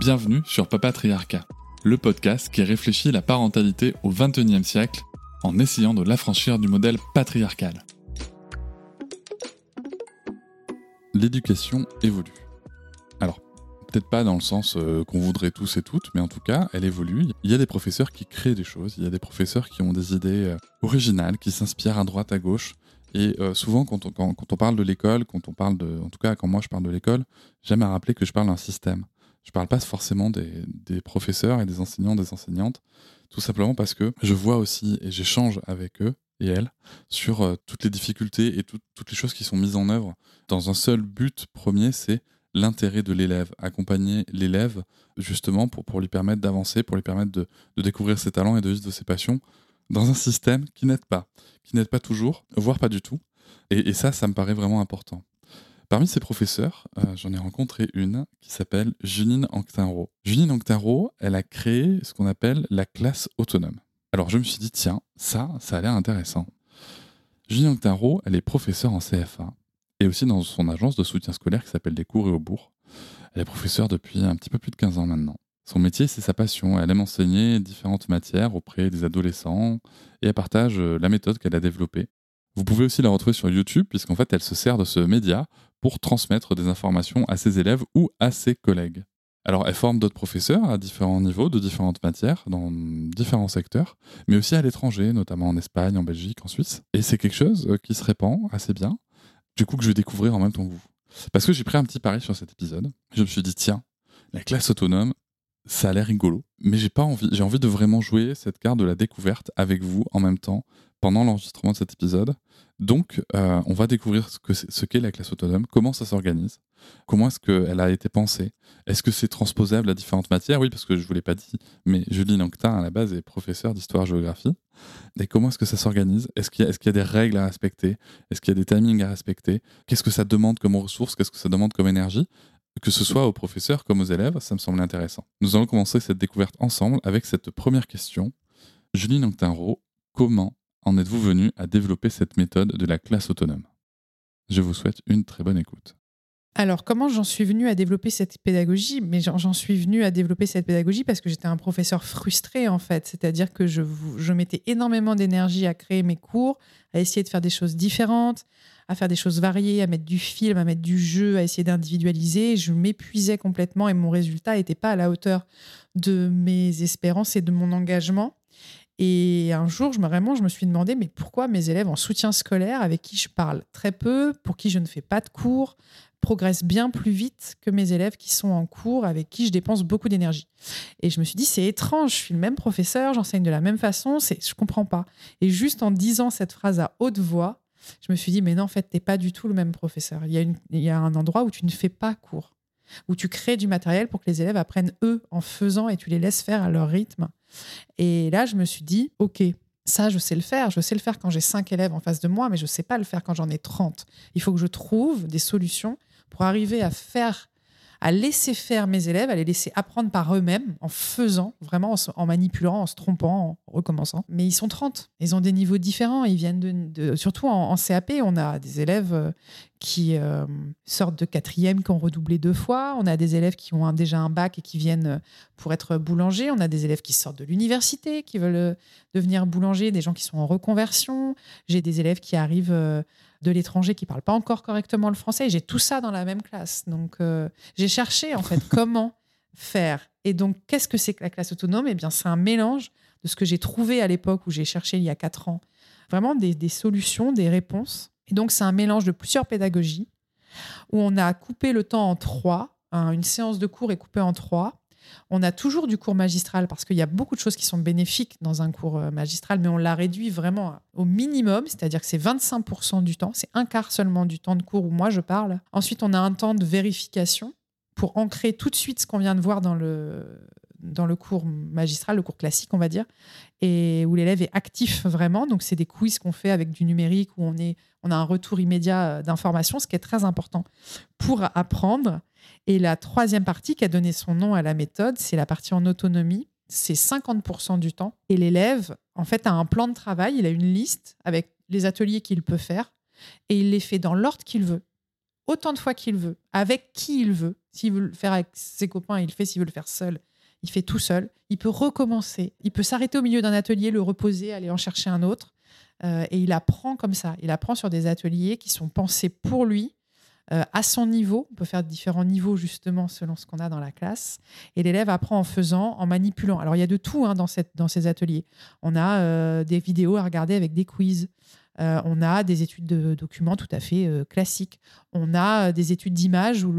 Bienvenue sur Papatriarcat, le podcast qui réfléchit la parentalité au XXIe siècle en essayant de l'affranchir du modèle patriarcal. L'éducation évolue. Alors, peut-être pas dans le sens euh, qu'on voudrait tous et toutes, mais en tout cas, elle évolue. Il y a des professeurs qui créent des choses, il y a des professeurs qui ont des idées euh, originales, qui s'inspirent à droite, à gauche. Et euh, souvent, quand on, quand, quand on parle de l'école, quand on parle de, en tout cas, quand moi je parle de l'école, j'aime à rappeler que je parle d'un système. Je parle pas forcément des, professeurs et des enseignants, des enseignantes, tout simplement parce que je vois aussi et j'échange avec eux et elles sur euh, toutes les difficultés et tout, toutes les choses qui sont mises en œuvre dans un seul but premier, c'est l'intérêt de l'élève, accompagner l'élève justement pour, lui permettre d'avancer, pour lui permettre de, découvrir ses talents et de vivre de ses passions dans un système qui n'aide pas, qui n'aide pas toujours, voire pas du tout. Et ça, ça me paraît vraiment important. Parmi ces professeurs, euh, j'en ai rencontré une qui s'appelle Junine Anctinro. Junine Anctinro, elle a créé ce qu'on appelle la classe autonome. Alors je me suis dit, tiens, ça, ça a l'air intéressant. Junine Anctinro, elle est professeure en CFA et aussi dans son agence de soutien scolaire qui s'appelle Des cours et au bourg. Elle est professeure depuis un petit peu plus de 15 ans maintenant. Son métier, c'est sa passion. Elle aime enseigner différentes matières auprès des adolescents et elle partage euh, la méthode qu'elle a développée. Vous pouvez aussi la retrouver sur YouTube, puisqu'en fait, elle se sert de ce média pour transmettre des informations à ses élèves ou à ses collègues. Alors, elle forme d'autres professeurs à différents niveaux, de différentes matières, dans différents secteurs, mais aussi à l'étranger, notamment en Espagne, en Belgique, en Suisse. Et c'est quelque chose euh, qui se répand assez bien, du coup que je vais découvrir en même temps que vous. Parce que j'ai pris un petit pari sur cet épisode. Je me suis dit, tiens, la classe autonome, ça a l'air rigolo, mais j'ai pas envie, j'ai envie de vraiment jouer cette carte de la découverte avec vous en même temps pendant l'enregistrement de cet épisode. Donc, euh, on va découvrir ce qu'est ce qu'est la classe autonome, comment ça s'organise, comment est-ce qu'elle a été pensée, est-ce que c'est transposable à différentes matières? Oui, parce que je ne vous l'ai pas dit, mais Julie Lanctin, à la base, est professeure d'histoire-géographie. Et comment est-ce que ça s'organise? Est-ce qu'il y, a des règles à respecter? Est-ce qu'il y a des timings à respecter? Qu'est-ce que ça demande comme ressources? Qu'est-ce que ça demande comme énergie? Que ce soit aux professeurs comme aux élèves, ça me semble intéressant. Nous allons commencer cette découverte ensemble avec cette première question. Julie Nanctinro, comment en êtes-vous venu à développer cette méthode de la classe autonome? Je vous souhaite une très bonne écoute. Alors, comment j'en suis venu à développer cette pédagogie? Mais j'en suis venu à développer cette pédagogie parce que j'étais un professeur frustré, en fait. C'est-à-dire que je, je mettais énormément d'énergie à créer mes cours, à essayer de faire des choses différentes, à faire des choses variées, à mettre du film, à mettre du jeu, à essayer d'individualiser. Je m'épuisais complètement et mon résultat n'était pas à la hauteur de mes espérances et de mon engagement. Et un jour, je me, vraiment, je me suis demandé, mais pourquoi mes élèves en soutien scolaire, avec qui je parle très peu, pour qui je ne fais pas de cours, progressent bien plus vite que mes élèves qui sont en cours, avec qui je dépense beaucoup d'énergie. Et je me suis dit, c'est étrange, je suis le même professeur, j'enseigne de la même façon, je comprends pas. Et juste en disant cette phrase à haute voix, je me suis dit, mais non, en fait, tu n'es pas du tout le même professeur. Il y, a il y a un endroit où tu ne fais pas cours, où tu crées du matériel pour que les élèves apprennent eux en faisant et tu les laisses faire à leur rythme. Et là, je me suis dit, OK, ça, je sais le faire. Je sais le faire quand j'ai cinq élèves en face de moi, mais je ne sais pas le faire quand j'en ai 30. Il faut que je trouve des solutions pour arriver à faire à laisser faire mes élèves, à les laisser apprendre par eux-mêmes, en faisant, vraiment en, manipulant, en se trompant, en recommençant. Mais ils sont 30, ils ont des niveaux différents, ils viennent surtout en, CAP, on a des élèves euh, qui euh, sortent de quatrième, qui ont redoublé deux fois, on a des élèves qui ont déjà un bac et qui viennent euh, pour être boulanger, on a des élèves qui sortent de l'université, qui veulent devenir boulanger, des gens qui sont en reconversion, j'ai des élèves qui arrivent de l'étranger qui parle pas encore correctement le français. J'ai tout ça dans la même classe. Donc, euh, j'ai cherché en fait comment faire. Et donc, qu'est-ce que c'est que la classe autonome? Eh bien, c'est un mélange de ce que j'ai trouvé à l'époque où j'ai cherché il y a quatre ans, vraiment des, solutions, des réponses. Et donc, c'est un mélange de plusieurs pédagogies où on a coupé le temps en trois. une séance de cours est coupée en trois. On a toujours du cours magistral parce qu'il y a beaucoup de choses qui sont bénéfiques dans un cours euh, magistral, mais on l'a réduit vraiment au minimum, c'est-à-dire que c'est 25% du temps, c'est un quart seulement du temps de cours où moi je parle. Ensuite, on a un temps de vérification pour ancrer tout de suite ce qu'on vient de voir dans le, dans le cours magistral, le cours classique, on va dire, et où l'élève est actif vraiment. Donc, c'est des quiz qu'on fait avec du numérique où on, est, on a un retour immédiat euh, d'informations, ce qui est très important pour apprendre. Et la troisième partie qui a donné son nom à la méthode, c'est la partie en autonomie. C'est 50% du temps. Et l'élève, en fait, a un plan de travail, il a une liste avec les ateliers qu'il peut faire, et il les fait dans l'ordre qu'il veut, autant de fois qu'il veut, avec qui il veut. S'il veut le faire avec ses copains, il le fait. S'il veut le faire seul, il fait tout seul. Il peut recommencer. Il peut s'arrêter au milieu d'un atelier, le reposer, aller en chercher un autre. Euh, et il apprend comme ça. Il apprend sur des ateliers qui sont pensés pour lui, euh, à son niveau. On peut faire différents niveaux justement selon ce qu'on a dans la classe. Et l'élève apprend en faisant, en manipulant. Alors il y a de tout hein, dans, ces ateliers. On a euh, des vidéos à regarder avec des quiz. on a des études de documents tout à fait classiques. On a des études d'images où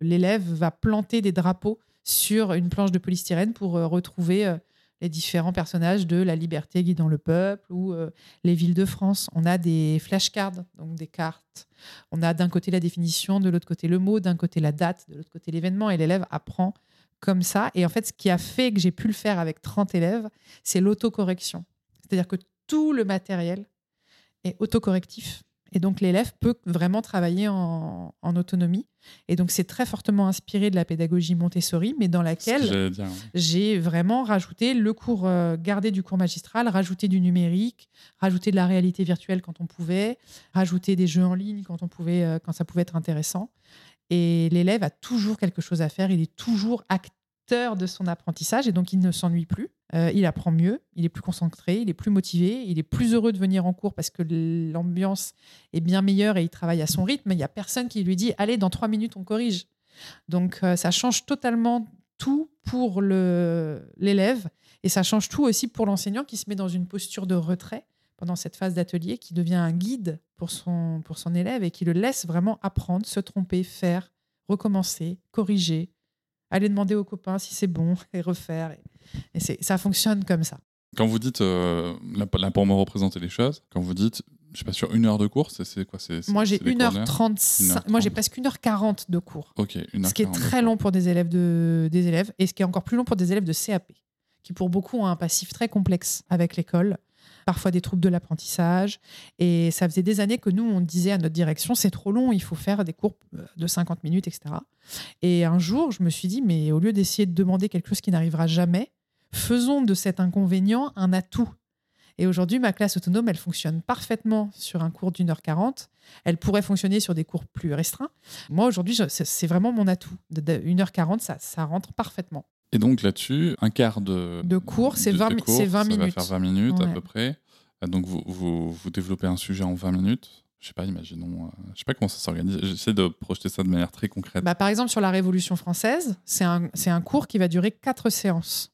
l'élève va planter des drapeaux sur une planche de polystyrène pour retrouver les différents personnages de La Liberté guidant le peuple ou euh, les villes de France. On a des flashcards, donc des cartes. On a d'un côté la définition, de l'autre côté le mot, d'un côté la date, de l'autre côté l'événement, et l'élève apprend comme ça. Et en fait, ce qui a fait que j'ai pu le faire avec 30 élèves, c'est l'autocorrection. C'est-à-dire que tout le matériel est autocorrectif. Et donc l'élève peut vraiment travailler en, autonomie. Et donc c'est très fortement inspiré de la pédagogie Montessori, mais dans laquelle j'ai vraiment rajouté le cours euh, gardé du cours magistral, rajouté du numérique, rajouté de la réalité virtuelle quand on pouvait, rajouté des jeux en ligne quand on pouvait, euh, quand ça pouvait être intéressant. Et l'élève a toujours quelque chose à faire, il est toujours acteur de son apprentissage et donc il ne s'ennuie plus. Euh, il apprend mieux, il est plus concentré, il est plus motivé, il est plus heureux de venir en cours parce que l'ambiance est bien meilleure et il travaille à son rythme. Il n'y a personne qui lui dit Allez, dans trois minutes, on corrige. Donc, euh, ça change totalement tout pour l'élève et ça change tout aussi pour l'enseignant qui se met dans une posture de retrait pendant cette phase d'atelier, qui devient un guide pour son, pour son élève et qui le laisse vraiment apprendre, se tromper, faire, recommencer, corriger, aller demander aux copains si c'est bon et refaire. Et, ça fonctionne comme ça. Quand vous dites, euh, là, pour me représenter les choses, quand vous dites, je sais pas, sur une heure de cours, c'est quoi Moi, j'ai 1h35, moi, j'ai presque 1h40 de cours. Ok, 1h40 Ce qui est très long pour des élèves, de, des élèves, et ce qui est encore plus long pour des élèves de CAP, qui pour beaucoup ont un passif très complexe avec l'école parfois des troubles de l'apprentissage. Et ça faisait des années que nous, on disait à notre direction, c'est trop long, il faut faire des cours euh, de 50 minutes, etc. Et un jour, je me suis dit, mais au lieu d'essayer de demander quelque chose qui n'arrivera jamais, faisons de cet inconvénient un atout. Et aujourd'hui, ma classe autonome, elle fonctionne parfaitement sur un cours d'une heure quarante. Elle pourrait fonctionner sur des cours plus restreints. Moi, aujourd'hui, c'est vraiment mon atout. Une heure quarante, ça, ça rentre parfaitement. Et donc là-dessus, un quart de, de cours, c'est 20, 20 ça minutes. Va faire 20 minutes à peu près. Donc vous, vous, vous, développez un sujet en 20 minutes. Je sais pas, imaginons. Euh, je sais pas comment ça s'organise. J'essaie de projeter ça de manière très concrète. Bah, par exemple, sur la Révolution française, c'est un, un cours qui va durer 4 séances.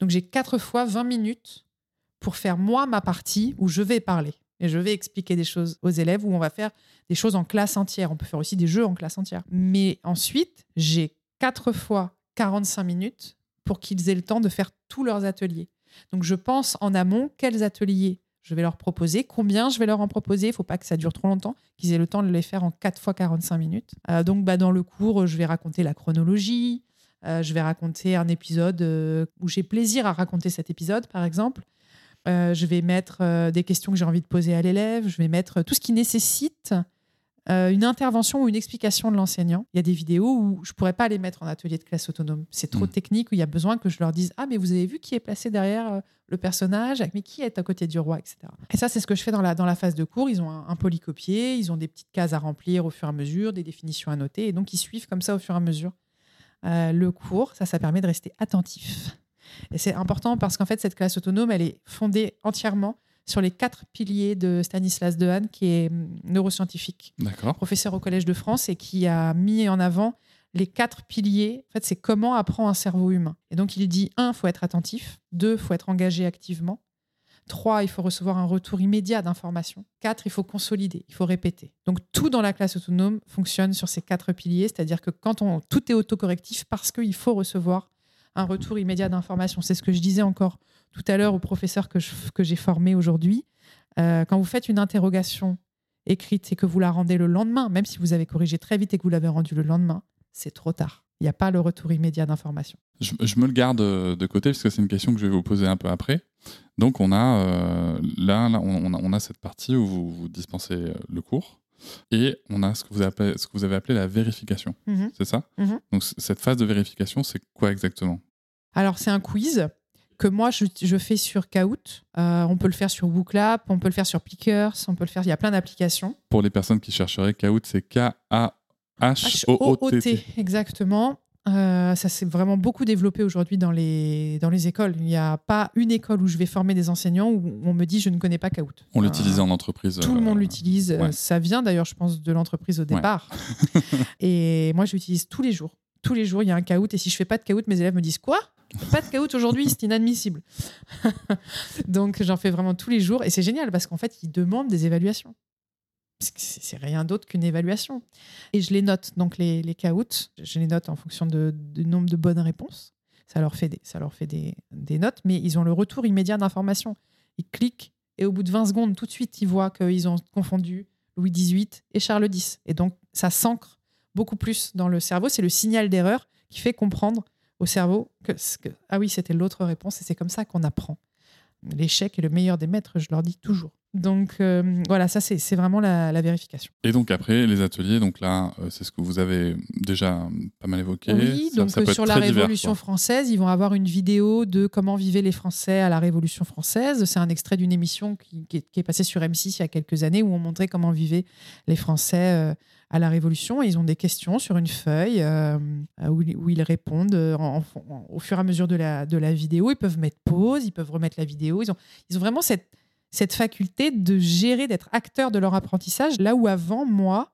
Donc j'ai 4 fois 20 minutes pour faire moi ma partie où je vais parler. Et je vais expliquer des choses aux élèves où on va faire des choses en classe entière. On peut faire aussi des jeux en classe entière. Mais ensuite, j'ai 4 fois 45 minutes pour qu'ils aient le temps de faire tous leurs ateliers. Donc je pense en amont quels ateliers je vais leur proposer, combien je vais leur en proposer. Il ne faut pas que ça dure trop longtemps, qu'ils aient le temps de les faire en 4 fois 45 minutes. Euh, donc bah, dans le cours, je vais raconter la chronologie, euh, je vais raconter un épisode euh, où j'ai plaisir à raconter cet épisode, par exemple. je vais mettre des questions que j'ai envie de poser à l'élève, je vais mettre tout ce qui nécessite euh, une intervention ou une explication de l'enseignant. Il y a des vidéos où je ne pourrais pas les mettre en atelier de classe autonome. C'est trop mm. technique, où il y a besoin que je leur dise Ah, mais vous avez vu qui est placé derrière euh, le personnage? Mais qui est à côté du roi etc. Et ça, c'est ce que je fais dans la, dans la phase de cours. Ils ont un, polycopier, ils ont des petites cases à remplir au fur et à mesure, des définitions à noter, et donc ils suivent comme ça au fur et à mesure euh, le cours. Ça, ça permet de rester attentif. Et c'est important parce qu'en fait, cette classe autonome, elle est fondée entièrement sur les quatre piliers de Stanislas Dehaene, qui est hum, neuroscientifique, professeur au Collège de France, et qui a mis en avant les quatre piliers. En fait, c'est comment apprend un cerveau humain. Et donc, il dit un, faut être attentif. Deux, faut être engagé activement. 3, il faut recevoir un retour immédiat d'information. 4, il faut consolider, il faut répéter. Donc tout dans la classe autonome fonctionne sur ces quatre piliers, c'est-à-dire que quand on tout est autocorrectif parce qu'il faut recevoir un retour immédiat d'information. C'est ce que je disais encore tout à l'heure au professeur que, que j'ai formé aujourd'hui. Euh, quand vous faites une interrogation écrite et que vous la rendez le lendemain, même si vous avez corrigé très vite et que vous l'avez rendue le lendemain, c'est trop tard. Il n'y a pas le retour immédiat d'information. Je, me le garde de côté parce que c'est une question que je vais vous poser un peu après. Donc on a euh, là, on, a, cette partie où vous, vous dispensez euh, le cours et on a ce que vous avez, ce que vous avez appelé la vérification. Mhm. C'est ça? Mhm. Donc cette phase de vérification, c'est quoi exactement? Alors c'est un quiz que moi je, fais sur Kahoot. Euh, on peut le faire sur Booklab, on peut le faire sur Plickers, on peut le faire. Il y a plein d'applications. Pour les personnes qui chercheraient Kahoot, c'est K-A-H-O-O-T. Exactement. Euh, ça s'est vraiment beaucoup développé aujourd'hui dans les, dans les écoles. Il n'y a pas une école où je vais former des enseignants où on me dit je ne connais pas Kahoot. On l'utilise en entreprise. Tout le monde euh, l'utilise. Ça vient d'ailleurs, je pense, de l'entreprise au départ. et moi, je l'utilise tous les jours. Tous les jours, il y a un Kahoot. Et si je fais pas de Kahoot, mes élèves me disent quoi? Pas de Kahoot aujourd'hui, c'est inadmissible. Donc j'en fais vraiment tous les jours et c'est génial parce qu'en fait, ils demandent des évaluations. C'est rien d'autre qu'une évaluation. Et je les note, donc les, les je les note en fonction de, du nombre de bonnes réponses. Ça leur fait, des, ça leur fait des, des notes, mais ils ont le retour immédiat d'information. Ils cliquent et au bout de 20 secondes, tout de suite, ils voient qu'ils ont confondu Louis XVIII et Charles X. Et donc, ça s'ancre beaucoup plus dans le cerveau. C'est le signal d'erreur qui fait comprendre au cerveau que, que ah oui, c'était l'autre réponse et c'est comme ça qu'on apprend. L'échec est le meilleur des maîtres, je leur dis toujours. Donc euh, voilà, ça c'est vraiment la, vérification. Et donc après, les ateliers, donc là, euh, c'est ce que vous avez déjà pas mal évoqué. Oui, donc euh, sur la Révolution française, ils vont avoir une vidéo de comment vivaient les Français à la Révolution française. C'est un extrait d'une émission qui, est, passée sur M6 il y a quelques années où on montrait comment vivaient les Français à la Révolution. ils ont des questions sur une feuille où, ils répondent au fur et à mesure de la, de la vidéo. Ils peuvent mettre pause, ils peuvent remettre la vidéo. Ils ont, ils ont vraiment cette cette faculté de gérer, d'être acteur de leur apprentissage, là où avant, moi,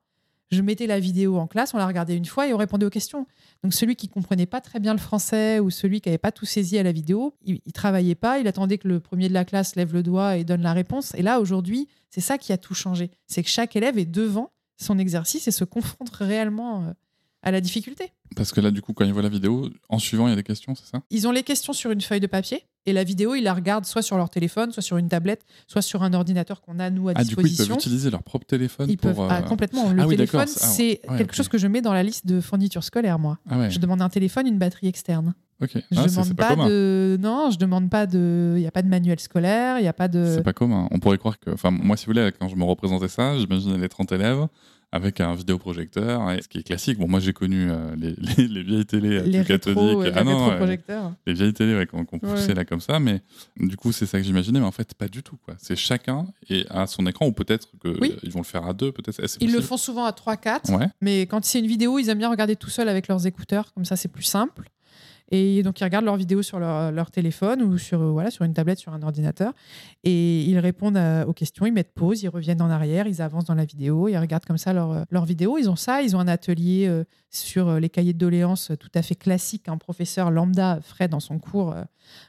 je mettais la vidéo en classe, on la regardait une fois et on répondait aux questions. Donc celui qui comprenait pas très bien le français ou celui qui n'avait pas tout saisi à la vidéo, il, ne travaillait pas, il attendait que le premier de la classe lève le doigt et donne la réponse. Et là, aujourd'hui, c'est ça qui a tout changé. C'est que chaque élève est devant son exercice et se confronte réellement euh, à la difficulté. Parce que là, du coup, quand ils voient la vidéo, en suivant, il y a des questions, c'est ça? Ils ont les questions sur une feuille de papier et la vidéo, ils la regardent soit sur leur téléphone, soit sur une tablette, soit sur un ordinateur qu'on a, nous, à disposition. Ah, du coup, ils peuvent utiliser leur propre téléphone ils pour... Peuvent, ah, complètement. Le ah téléphone, ah, c'est quelque chose que je mets dans la liste de fournitures scolaires, moi. Je demande un téléphone, une batterie externe. Ok. Je demande pas, de. Non, je demande pas de. Il n'y a pas de manuel scolaire, il n'y a pas de. C'est pas commun. On pourrait croire que. Enfin, moi, si vous voulez, quand je me représentais ça, j'imaginais les 30 élèves avec un vidéoprojecteur, ce qui est classique. Bon, moi j'ai connu euh, les, les, vieilles télé les cathodiques, ah non, les vieilles télé qu'on poussait là comme ça, mais du coup c'est ça que j'imaginais, mais en fait pas du tout. C'est chacun et à son écran, ou peut-être qu'ils vont le faire à deux, peut-être. Ils le font souvent à 3-4, mais quand c'est une vidéo, ils aiment bien regarder tout seul avec leurs écouteurs, comme ça c'est plus simple. Et donc, ils regardent leurs vidéos sur leur, téléphone ou sur, euh, voilà, sur une tablette, sur un ordinateur. Et ils répondent aux questions, ils mettent pause, ils reviennent en arrière, ils avancent dans la vidéo, ils regardent comme ça leur, euh, leur vidéo. Ils ont ça, ils ont un atelier euh, sur les cahiers de doléances tout à fait classique. Un professeur lambda ferait dans son cours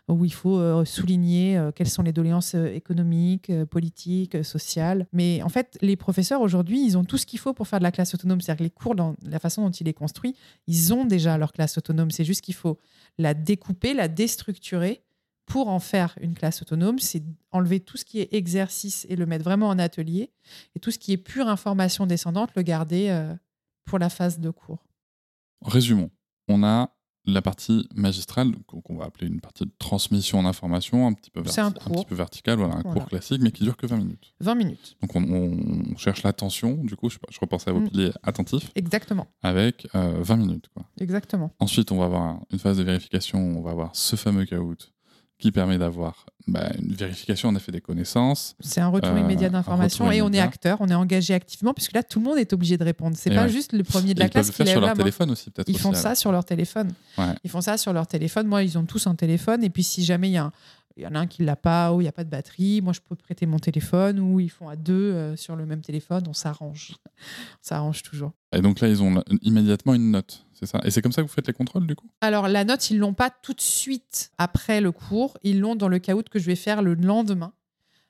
où il faut souligner quelles sont les doléances économiques, politiques, sociales. Mais en fait, les professeurs aujourd'hui, ils ont tout ce qu'il faut pour faire de la classe autonome. C'est-à-dire que les cours, dans la façon dont il est construit, ils ont déjà leur classe autonome. C'est juste qu'il faut la découper, la déstructurer pour en faire une classe autonome, c'est enlever tout ce qui est exercice et le mettre vraiment en atelier, et tout ce qui est pure information descendante, le garder euh, pour la phase de cours. Résumons. On a la partie magistrale, qu'on va appeler une partie de transmission d'information, un petit peu, un, petit peu verticale, voilà, un cours classique, mais qui dure que 20 minutes. 20 minutes. Donc on, cherche l'attention, du coup, je, je repensais à vos mm. piliers attentifs. Exactement. Avec 20 euh, minutes. Quoi. Exactement. Ensuite, on va avoir une phase de vérification, on va avoir ce fameux caout qui permet d'avoir bah, une vérification en effet des connaissances. C'est un retour euh, immédiat d'information et on est acteur, on est engagé activement puisque là tout le monde est obligé de répondre. C'est pas juste le premier de la classe qui lève sur leur téléphone aussi peut-être. Ils font ça sur leur téléphone. Ils font ça sur leur téléphone. Moi, ils ont tous un téléphone et puis si jamais il y a un il y en a un qui l'a pas ou il n'y a pas de batterie. Moi, je peux prêter mon téléphone ou ils font à deux euh, sur le même téléphone. On s'arrange. on s'arrange toujours. Et donc là, ils ont immédiatement une note, c'est ça? Et c'est comme ça que vous faites les contrôles du coup? Alors la note, ils l'ont pas tout de suite après le cours. Ils l'ont dans le caout que je vais faire le lendemain.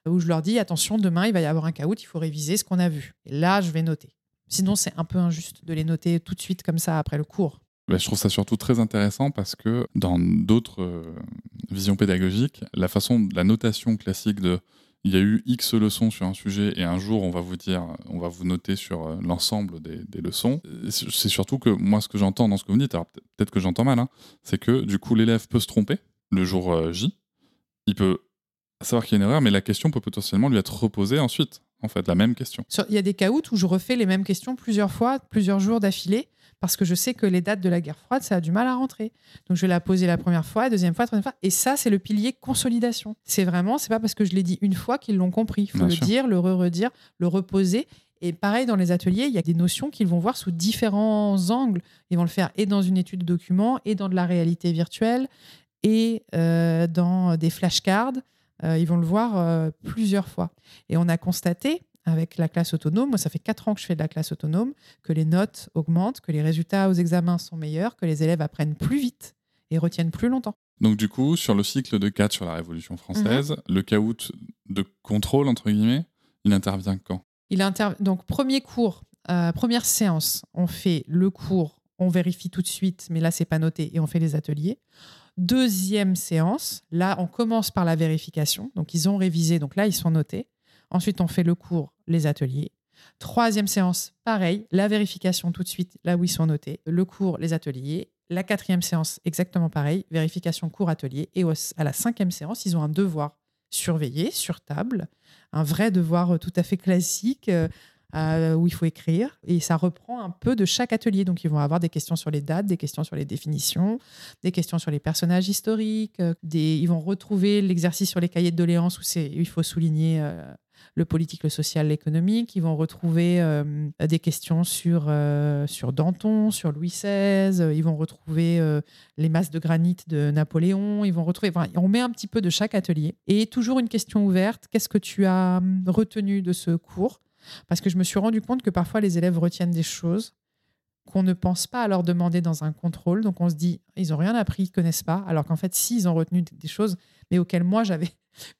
où je leur dis attention, demain, il va y avoir un caout, il faut réviser ce qu'on a vu. Et là, je vais noter. Sinon, c'est un peu injuste de les noter tout de suite comme ça après le cours. Je trouve ça surtout très intéressant parce que dans d'autres euh, visions pédagogiques, la façon, la notation classique de il y a eu X leçons sur un sujet et un jour on va vous dire, on va vous noter sur euh, l'ensemble des, leçons. C'est surtout que moi ce que j'entends dans ce que vous dites, alors peut-être que j'entends mal, hein, c'est que du coup l'élève peut se tromper le jour euh, J, il peut savoir qu'il y a une erreur, mais la question peut potentiellement lui être reposée ensuite, en fait, la même question. Il y a des cas où je refais les mêmes questions plusieurs fois, plusieurs jours d'affilée, parce que je sais que les dates de la guerre froide, ça a du mal à rentrer. Donc je vais la poser la première fois, la deuxième fois, la troisième fois. Et ça, c'est le pilier consolidation. C'est vraiment, c'est pas parce que je l'ai dit une fois qu'ils l'ont compris. Il faut le dire, le re-redire, le reposer. Et pareil, dans les ateliers, il y a des notions qu'ils vont voir sous différents angles. Ils vont le faire et dans une étude de document, et dans de la réalité virtuelle, et euh, dans des flashcards. Euh, ils vont le voir euh, plusieurs fois. Et on a constaté avec la classe autonome, moi ça fait 4 ans que je fais de la classe autonome, que les notes augmentent, que les résultats aux examens sont meilleurs, que les élèves apprennent plus vite et retiennent plus longtemps. Donc du coup, sur le cycle de 4 sur la Révolution française, mhm. le caout de contrôle, entre guillemets, il intervient quand? Il Donc premier cours, euh, première séance, on fait le cours, on vérifie tout de suite, mais là c'est pas noté, et on fait les ateliers. Deuxième séance, là on commence par la vérification, donc ils ont révisé, donc là ils sont notés. Ensuite, on fait le cours, les ateliers. Troisième séance, pareil, la vérification tout de suite, là où ils sont notés. Le cours, les ateliers. La quatrième séance, exactement pareil, vérification, cours, atelier. Et à la cinquième séance, ils ont un devoir surveillé sur table, un vrai devoir euh, tout à fait classique. Euh, euh, où il faut écrire. Et ça reprend un peu de chaque atelier. Donc, ils vont avoir des questions sur les dates, des questions sur les définitions, des questions sur les personnages historiques. Ils vont retrouver l'exercice sur les cahiers de doléances où, il faut souligner le politique, le social, l'économique. Ils vont retrouver euh, des questions sur, euh, sur Danton, sur Louis XVI. Ils vont retrouver euh, les masses de granit de Napoléon. Ils vont retrouver. on met un petit peu de chaque atelier. Et toujours une question ouverte. Qu'est-ce que tu as hum, retenu de ce cours? Parce que je me suis rendu compte que parfois les élèves retiennent des choses qu'on ne pense pas à leur demander dans un contrôle. Donc on se dit, ils n'ont rien appris, ils ne connaissent pas. Alors qu'en fait, si, ils ont retenu des choses, mais auxquelles moi, j'avais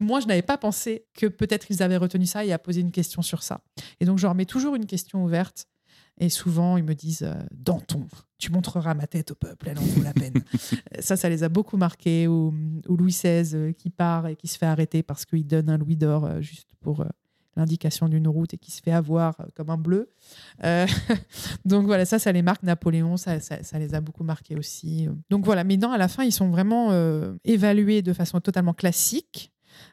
moi, je n'avais pas pensé que peut-être ils avaient retenu ça et à poser une question sur ça. Et donc, je leur mets toujours une question ouverte. Et souvent, ils me disent euh, Danton, tu montreras ma tête au peuple, elle en vaut la peine. ça, ça les a beaucoup marqués. Ou, Louis XVI euh, qui part et qui se fait arrêter parce qu'il donne un louis d'or euh, juste pour l'indication d'une route et qui se fait avoir comme un bleu. donc voilà, ça, ça les marque. Napoléon, ça, ça, ça, les a beaucoup marqués aussi. Donc voilà, mais non, à la fin, ils sont vraiment évalués de façon totalement classique.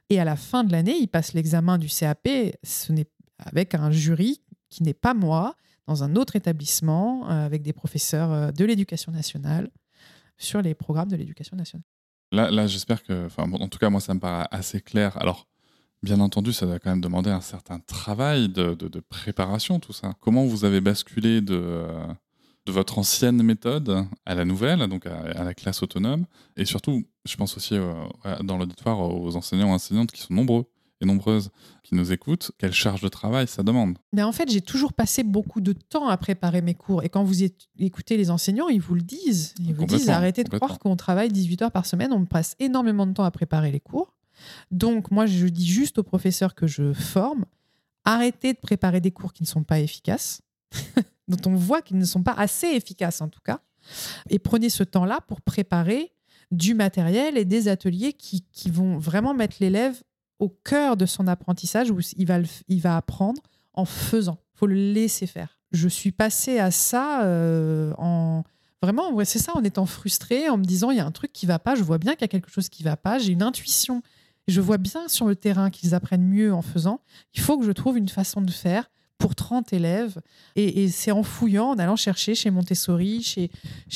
Et à la fin de l'année, ils passent l'examen du CAP ce avec un jury qui n'est pas moi, dans un autre établissement, euh, avec des professeurs euh, de l'éducation nationale, sur les programmes de l'éducation nationale. Là, là j'espère que, en tout cas, moi, ça me paraît assez clair. Alors, bien entendu, ça va quand même demander un certain travail de, de, préparation, tout ça. Comment vous avez basculé de, euh, de votre ancienne méthode à la nouvelle, donc à, la classe autonome. Et surtout, je pense aussi euh, dans l'auditoire aux enseignants et enseignantes qui sont nombreux et nombreuses qui nous écoutent, quelle charge de travail ça demande Mais En fait, j'ai toujours passé beaucoup de temps à préparer mes cours. Et quand vous écoutez les enseignants, ils vous le disent. Ils vous disent arrêtez de croire qu'on travaille 18 heures par semaine, on passe énormément de temps à préparer les cours. Donc, moi, je dis juste aux professeurs que je forme arrêtez de préparer des cours qui ne sont pas efficaces. dont on voit qu'ils ne sont pas assez efficaces en tout cas. Et prenez ce temps-là pour préparer du matériel et des ateliers qui, vont vraiment mettre l'élève au cœur de son apprentissage où il va, il va apprendre en faisant. Il faut le laisser faire. Je suis passée à ça euh, en... Vraiment, c'est ça, en étant frustrée, en me disant, il y a un truc qui va pas, je vois bien qu'il y a quelque chose qui va pas, j'ai une intuition, je vois bien sur le terrain qu'ils apprennent mieux en faisant. Il faut que je trouve une façon de faire pour 30 élèves. Et, c'est en fouillant, en allant chercher chez Montessori, chez,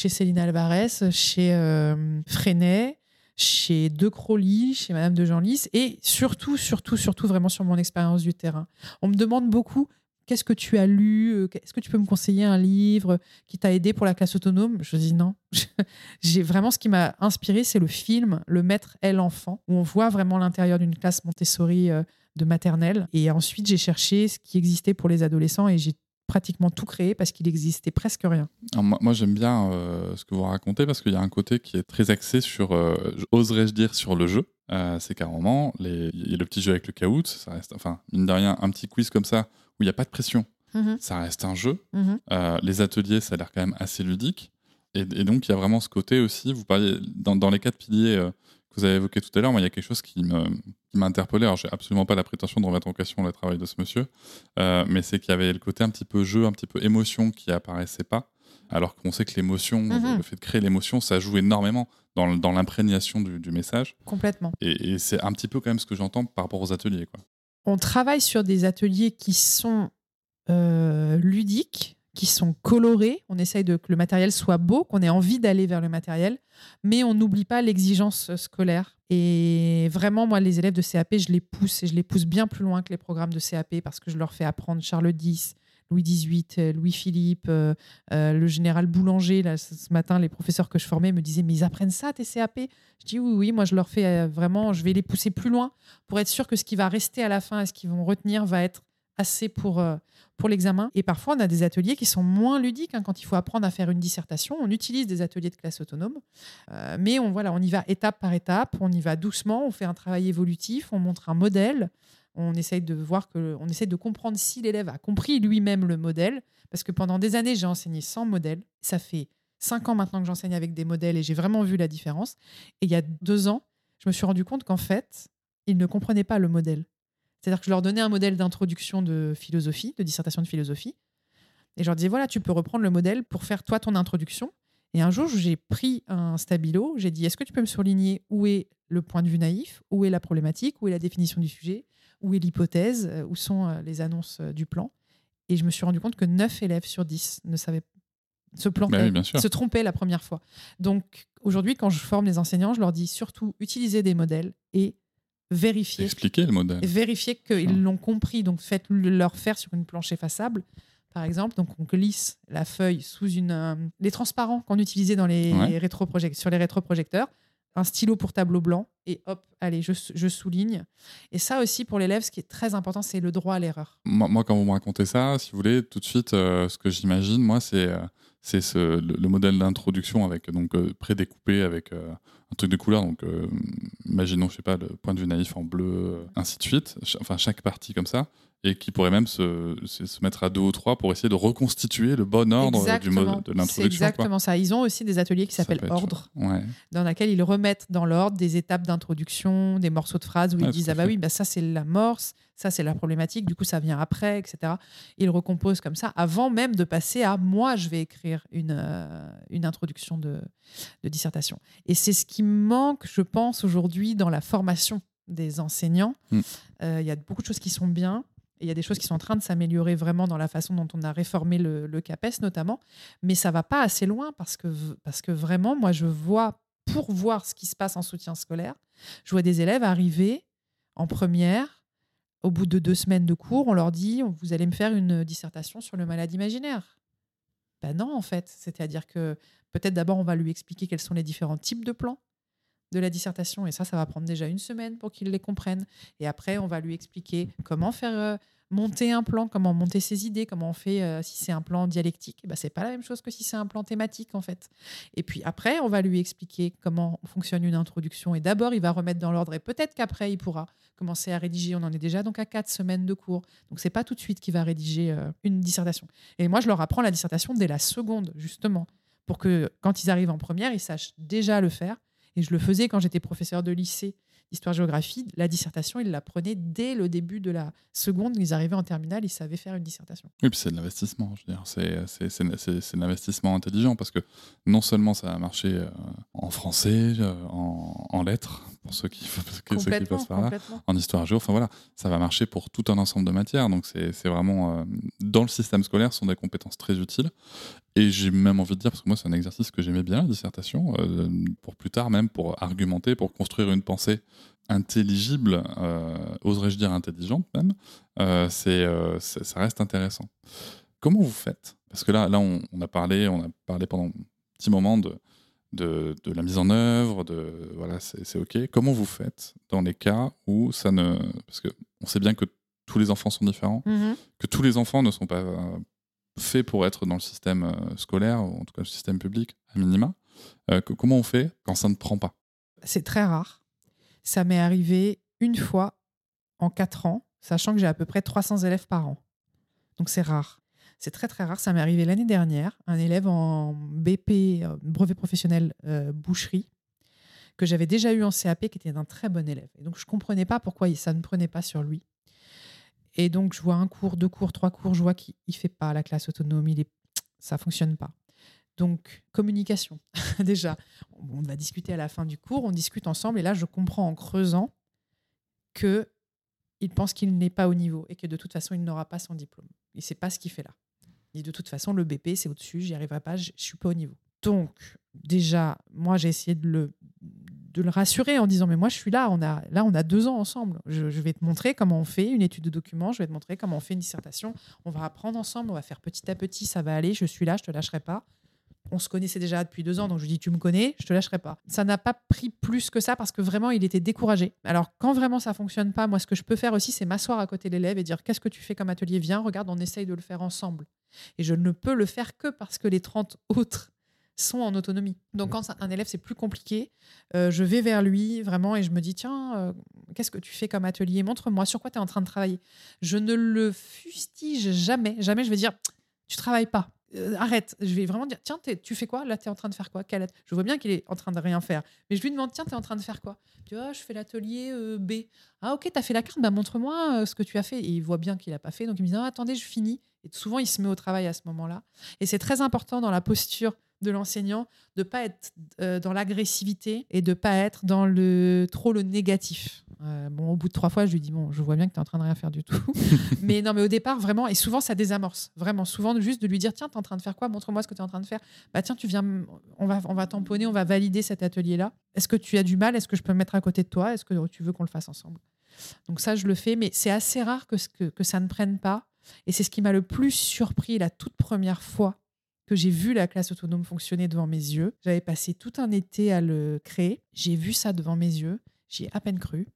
Céline Alvarez, chez euh, Freinet, chez De Crowley, chez Madame de Genlis, et surtout, surtout, surtout vraiment sur mon expérience du terrain. On me demande beaucoup qu'est-ce que tu as lu euh, Est-ce que tu peux me conseiller un livre qui t'a aidé pour la classe autonome? Je dis non. J'ai vraiment ce qui m'a inspiré, c'est le film Le Maître et l'enfant, où on voit vraiment l'intérieur d'une classe Montessori euh, de maternelle. Et ensuite, j'ai cherché ce qui existait pour les adolescents et j'ai pratiquement tout créé parce qu'il existait presque rien. moi, j'aime bien euh, ce que vous racontez parce qu'il y a un côté qui est très axé sur, euh, oserais-je dire, sur le jeu. euh, c'est qu'à un moment, les- il y a le petit jeu avec le caout, ça reste, enfin, mine de rien, un petit quiz comme ça, où il n'y a pas de pression, Mhm, ça reste un jeu. mhm. Euh, les ateliers, ça a l'air quand même assez ludique. Et, et donc, il y a vraiment ce côté aussi, vous parliez, dans, dans les quatre piliers que vous avez évoqués tout à l'heure, moi, il y a quelque chose qui m'a interpellé. Alors, j'ai absolument pas la prétention de remettre en question le travail de ce monsieur, euh, mais c'est qu'il y avait le côté un petit peu jeu, un petit peu émotion qui apparaissait pas. Alors qu'on sait que l'émotion, Mhm. le fait de créer l'émotion, ça joue énormément dans, dans l'imprégnation du, du message. Complètement. Et, et c'est un petit peu quand même ce que j'entends par rapport aux ateliers. Quoi. On travaille sur des ateliers qui sont euh, ludiques, qui sont colorés. On essaye de, que le matériel soit beau, qu'on ait envie d'aller vers le matériel, mais on n'oublie pas l'exigence scolaire. Et vraiment, moi, les élèves de CAP, je les pousse et je les pousse bien plus loin que les programmes de CAP parce que je leur fais apprendre Charles X, Louis XVIII, euh, Louis-Philippe, euh, euh, le général Boulanger. Là, ce matin, les professeurs que je formais me disaient Mais ils apprennent ça, tes CAP Je dis Oui, oui, moi, je leur fais vraiment, je vais les pousser plus loin pour être sûr que ce qui va rester à la fin et ce qu'ils vont retenir va être assez pour, pour l'examen. Et parfois, on a des ateliers qui sont moins ludiques. hein. Quand il faut apprendre à faire une dissertation, on utilise des ateliers de classe autonome. Euh, mais on, voilà, on y va étape par étape, on y va doucement, on fait un travail évolutif, on montre un modèle. On essaye de voir que, on essaye de comprendre si l'élève a compris lui-même le modèle, parce que pendant des années j'ai enseigné sans modèle. Ça fait cinq ans maintenant que j'enseigne avec des modèles et j'ai vraiment vu la différence. Et il y a deux ans, je me suis rendu compte qu'en fait, ils ne comprenaient pas le modèle. C'est-à-dire que je leur donnais un modèle d'introduction de philosophie, de dissertation de philosophie, et je leur disais voilà, tu peux reprendre le modèle pour faire toi ton introduction. Et un jour, j'ai pris un stabilo, j'ai dit est-ce que tu peux me surligner où est le point de vue naïf, où est la problématique, où est la définition du sujet, où est l'hypothèse, euh, où sont euh, les annonces euh, du plan? Et je me suis rendu compte que 9 élèves sur 10 ne savaient se plantaient, Bah oui, se trompaient la première fois. Donc aujourd'hui, quand je forme les enseignants, je leur dis surtout utilisez des modèles et vérifiez Expliquer le modèle. vérifier qu'ils l'ont compris. Donc, faites-le leur faire sur une planche effaçable, par exemple. Donc, on glisse la feuille sous une. euh, les transparents qu'on utilisait dans les Ouais. rétroproject- sur les rétroprojecteurs. Un stylo pour tableau blanc. Et hop, allez, je, je souligne. Et ça aussi, pour l'élève, ce qui est très important, c'est le droit à l'erreur. Moi, moi, quand vous me racontez ça, si vous voulez, tout de suite, euh, ce que j'imagine, moi, c'est euh, c'est ce, le, le modèle d'introduction avec donc euh, prédécoupé avec euh, un truc de couleur. Donc, euh, imaginons, je sais pas, le point de vue naïf en bleu, ainsi de suite. Enfin, chaque partie comme ça, et qui pourrait même se, se, mettre à deux ou trois pour essayer de reconstituer le bon ordre du Exactement. mode de C'est l'introduction. exactement ça. Ils ont aussi des ateliers qui s'appellent ordre. Ouais. dans laquelle ils remettent dans l'ordre des étapes d'introduction, des morceaux de phrases où ils disent ah bah fait. oui bah ça c'est l'amorce, ça c'est la problématique, du coup ça vient après, etc. Ils recomposent comme ça avant même de passer à moi je vais écrire une euh, une introduction de, de dissertation. Et c'est ce qui manque, je pense aujourd'hui dans la formation des enseignants. Mm. Euh, Il y a beaucoup de choses qui sont bien. Il y a des choses qui sont en train de s'améliorer vraiment dans la façon dont on a réformé le, le CAPES notamment, mais ça va pas assez loin parce que, parce que vraiment, moi, je vois, pour voir ce qui se passe en soutien scolaire, je vois des élèves arriver en première, au bout de deux semaines de cours, on leur dit, vous allez me faire une dissertation sur le malade imaginaire. Ben non, en fait. C'est-à-dire que peut-être d'abord, on va lui expliquer quels sont les différents types de plans de la dissertation, et ça, ça va prendre déjà une semaine pour qu'il les comprenne. Et après, on va lui expliquer comment faire euh, monter un plan, comment monter ses idées, comment on fait euh, si c'est un plan dialectique. Ben, c'est pas la même chose que si c'est un plan thématique, en fait. Et puis après, on va lui expliquer comment fonctionne une introduction. Et d'abord, il va remettre dans l'ordre, et peut-être qu'après, il pourra commencer à rédiger. On en est déjà donc à quatre semaines de cours. Donc, c'est pas tout de suite qu'il va rédiger euh, une dissertation. Et moi, je leur apprends la dissertation dès la seconde, justement, pour que quand ils arrivent en première, ils sachent déjà le faire. Et je le faisais quand j'étais professeur de lycée d'histoire-géographie. La dissertation, ils la prenaient dès le début de la seconde. Ils arrivaient en terminale, ils savaient faire une dissertation. Oui, puis c'est de l'investissement. Je veux dire, c'est de l'investissement intelligent parce que non seulement ça a marché euh, en français, euh, en, en lettres, pour ceux qui, ceux qui passent par là, en histoire géo, enfin voilà, ça va marcher pour tout un ensemble de matières. Donc c'est c'est vraiment, euh, dans le système scolaire, ce sont des compétences très utiles. Et j'ai même envie de dire, parce que moi c'est un exercice que j'aimais bien, la dissertation, euh, pour plus tard même, pour argumenter, pour construire une pensée intelligible, euh, oserais-je dire intelligente même, euh, c'est, ça reste intéressant. Comment vous faites? Parce que là, là on, on a parlé, on a parlé pendant un petit moment de, de, de la mise en œuvre, de voilà, c'est, ok. Comment vous faites dans les cas où ça ne, parce que on sait bien que tous les enfants sont différents, Mhm. que tous les enfants ne sont pas faits pour être dans le système euh, scolaire, ou en tout cas le système public, à minima. Euh, comment on fait quand ça ne prend pas? C'est très rare. Ça m'est arrivé une fois en quatre ans, sachant que j'ai à peu près 300 élèves par an. Donc c'est rare. C'est très très rare. Ça m'est arrivé l'année dernière, un élève en BP, euh, brevet professionnel boucherie, que j'avais déjà eu en CAP, qui était un très bon élève. Et donc je ne comprenais pas pourquoi ça ne prenait pas sur lui. Et donc je vois un cours, deux cours, trois cours, je vois qu'il ne fait pas la classe autonome, il est... ça ne fonctionne pas. Donc, communication. Déjà, on va discuter à la fin du cours, on discute ensemble, et là, je comprends en creusant que il pense qu'il n'est pas au niveau et que de toute façon, il n'aura pas son diplôme. Il ne sait pas ce qu'il fait là. Et de toute façon, le BP, c'est au-dessus, j'y arriverai pas, je ne suis pas au niveau. Donc, déjà, moi, j'ai essayé de le, de le rassurer en disant Mais moi, je suis là, on a, là, on a deux ans ensemble. Je, vais te montrer comment on fait une étude de document, je vais te montrer comment on fait une dissertation. On va apprendre ensemble, on va faire petit à petit, ça va aller, je suis là, je te lâcherai pas on se connaissait déjà depuis deux ans, donc je lui dis tu me connais, je te lâcherai pas. Ça n'a pas pris plus que ça parce que vraiment il était découragé. Alors quand vraiment ça fonctionne pas, moi ce que je peux faire aussi c'est m'asseoir à côté de l'élève et dire qu'est-ce que tu fais comme atelier, viens, regarde, on essaye de le faire ensemble. Et je ne peux le faire que parce que les 30 autres sont en autonomie. Donc quand un élève c'est plus compliqué, euh, je vais vers lui vraiment et je me dis tiens, euh, qu'est-ce que tu fais comme atelier? Montre-moi sur quoi tu es en train de travailler. Je ne le fustige jamais, jamais je vais dire tu travailles pas euh, arrête, je vais vraiment dire, tiens, tu fais quoi? Là, tu es en train de faire quoi? Je vois bien qu'il est en train de rien faire. Mais je lui demande, tiens, tu es en train de faire quoi? Tu vois, je fais l'atelier euh, B. Ah, ok, tu as fait la carte, bah, montre-moi euh, ce que tu as fait. Et il voit bien qu'il n'a pas fait. Donc il me dit, non, attendez, je finis. Et souvent, il se met au travail à ce moment-là. Et c'est très important dans la posture de l'enseignant de pas être dans l'agressivité et de pas être dans le trop le négatif. Euh, bon, au bout de trois fois, je lui dis bon, je vois bien que tu es en train de rien faire du tout. mais non, mais au départ, vraiment, et souvent ça désamorce. Vraiment, souvent juste de lui dire tiens, tu es en train de faire quoi? Montre-moi ce que tu es en train de faire. Bah tiens, tu viens, on va, on va tamponner, on va valider cet atelier-là. Est-ce que tu as du mal? Est-ce que je peux me mettre à côté de toi? Est-ce que tu veux qu'on le fasse ensemble? Donc ça, je le fais, mais c'est assez rare que, que, que ça ne prenne pas. Et c'est ce qui m'a le plus surpris la toute première fois que j'ai vu la classe autonome fonctionner devant mes yeux. J'avais passé tout un été à le créer. J'ai vu ça devant mes yeux. J'y ai à peine cru.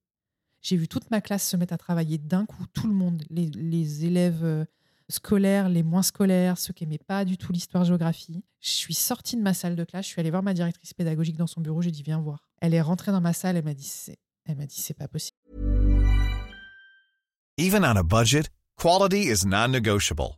J'ai vu toute ma classe se mettre à travailler d'un coup, tout le monde, les, élèves euh, scolaires, les moins scolaires, ceux qui n'aimaient pas du tout l'histoire-géographie. Je suis sortie de ma salle de classe, je suis allée voir ma directrice pédagogique dans son bureau, j'ai dit viens voir. Elle est rentrée dans ma salle, elle m'a dit c'est, c'est pas possible. Even on a budget, quality is non-negotiable.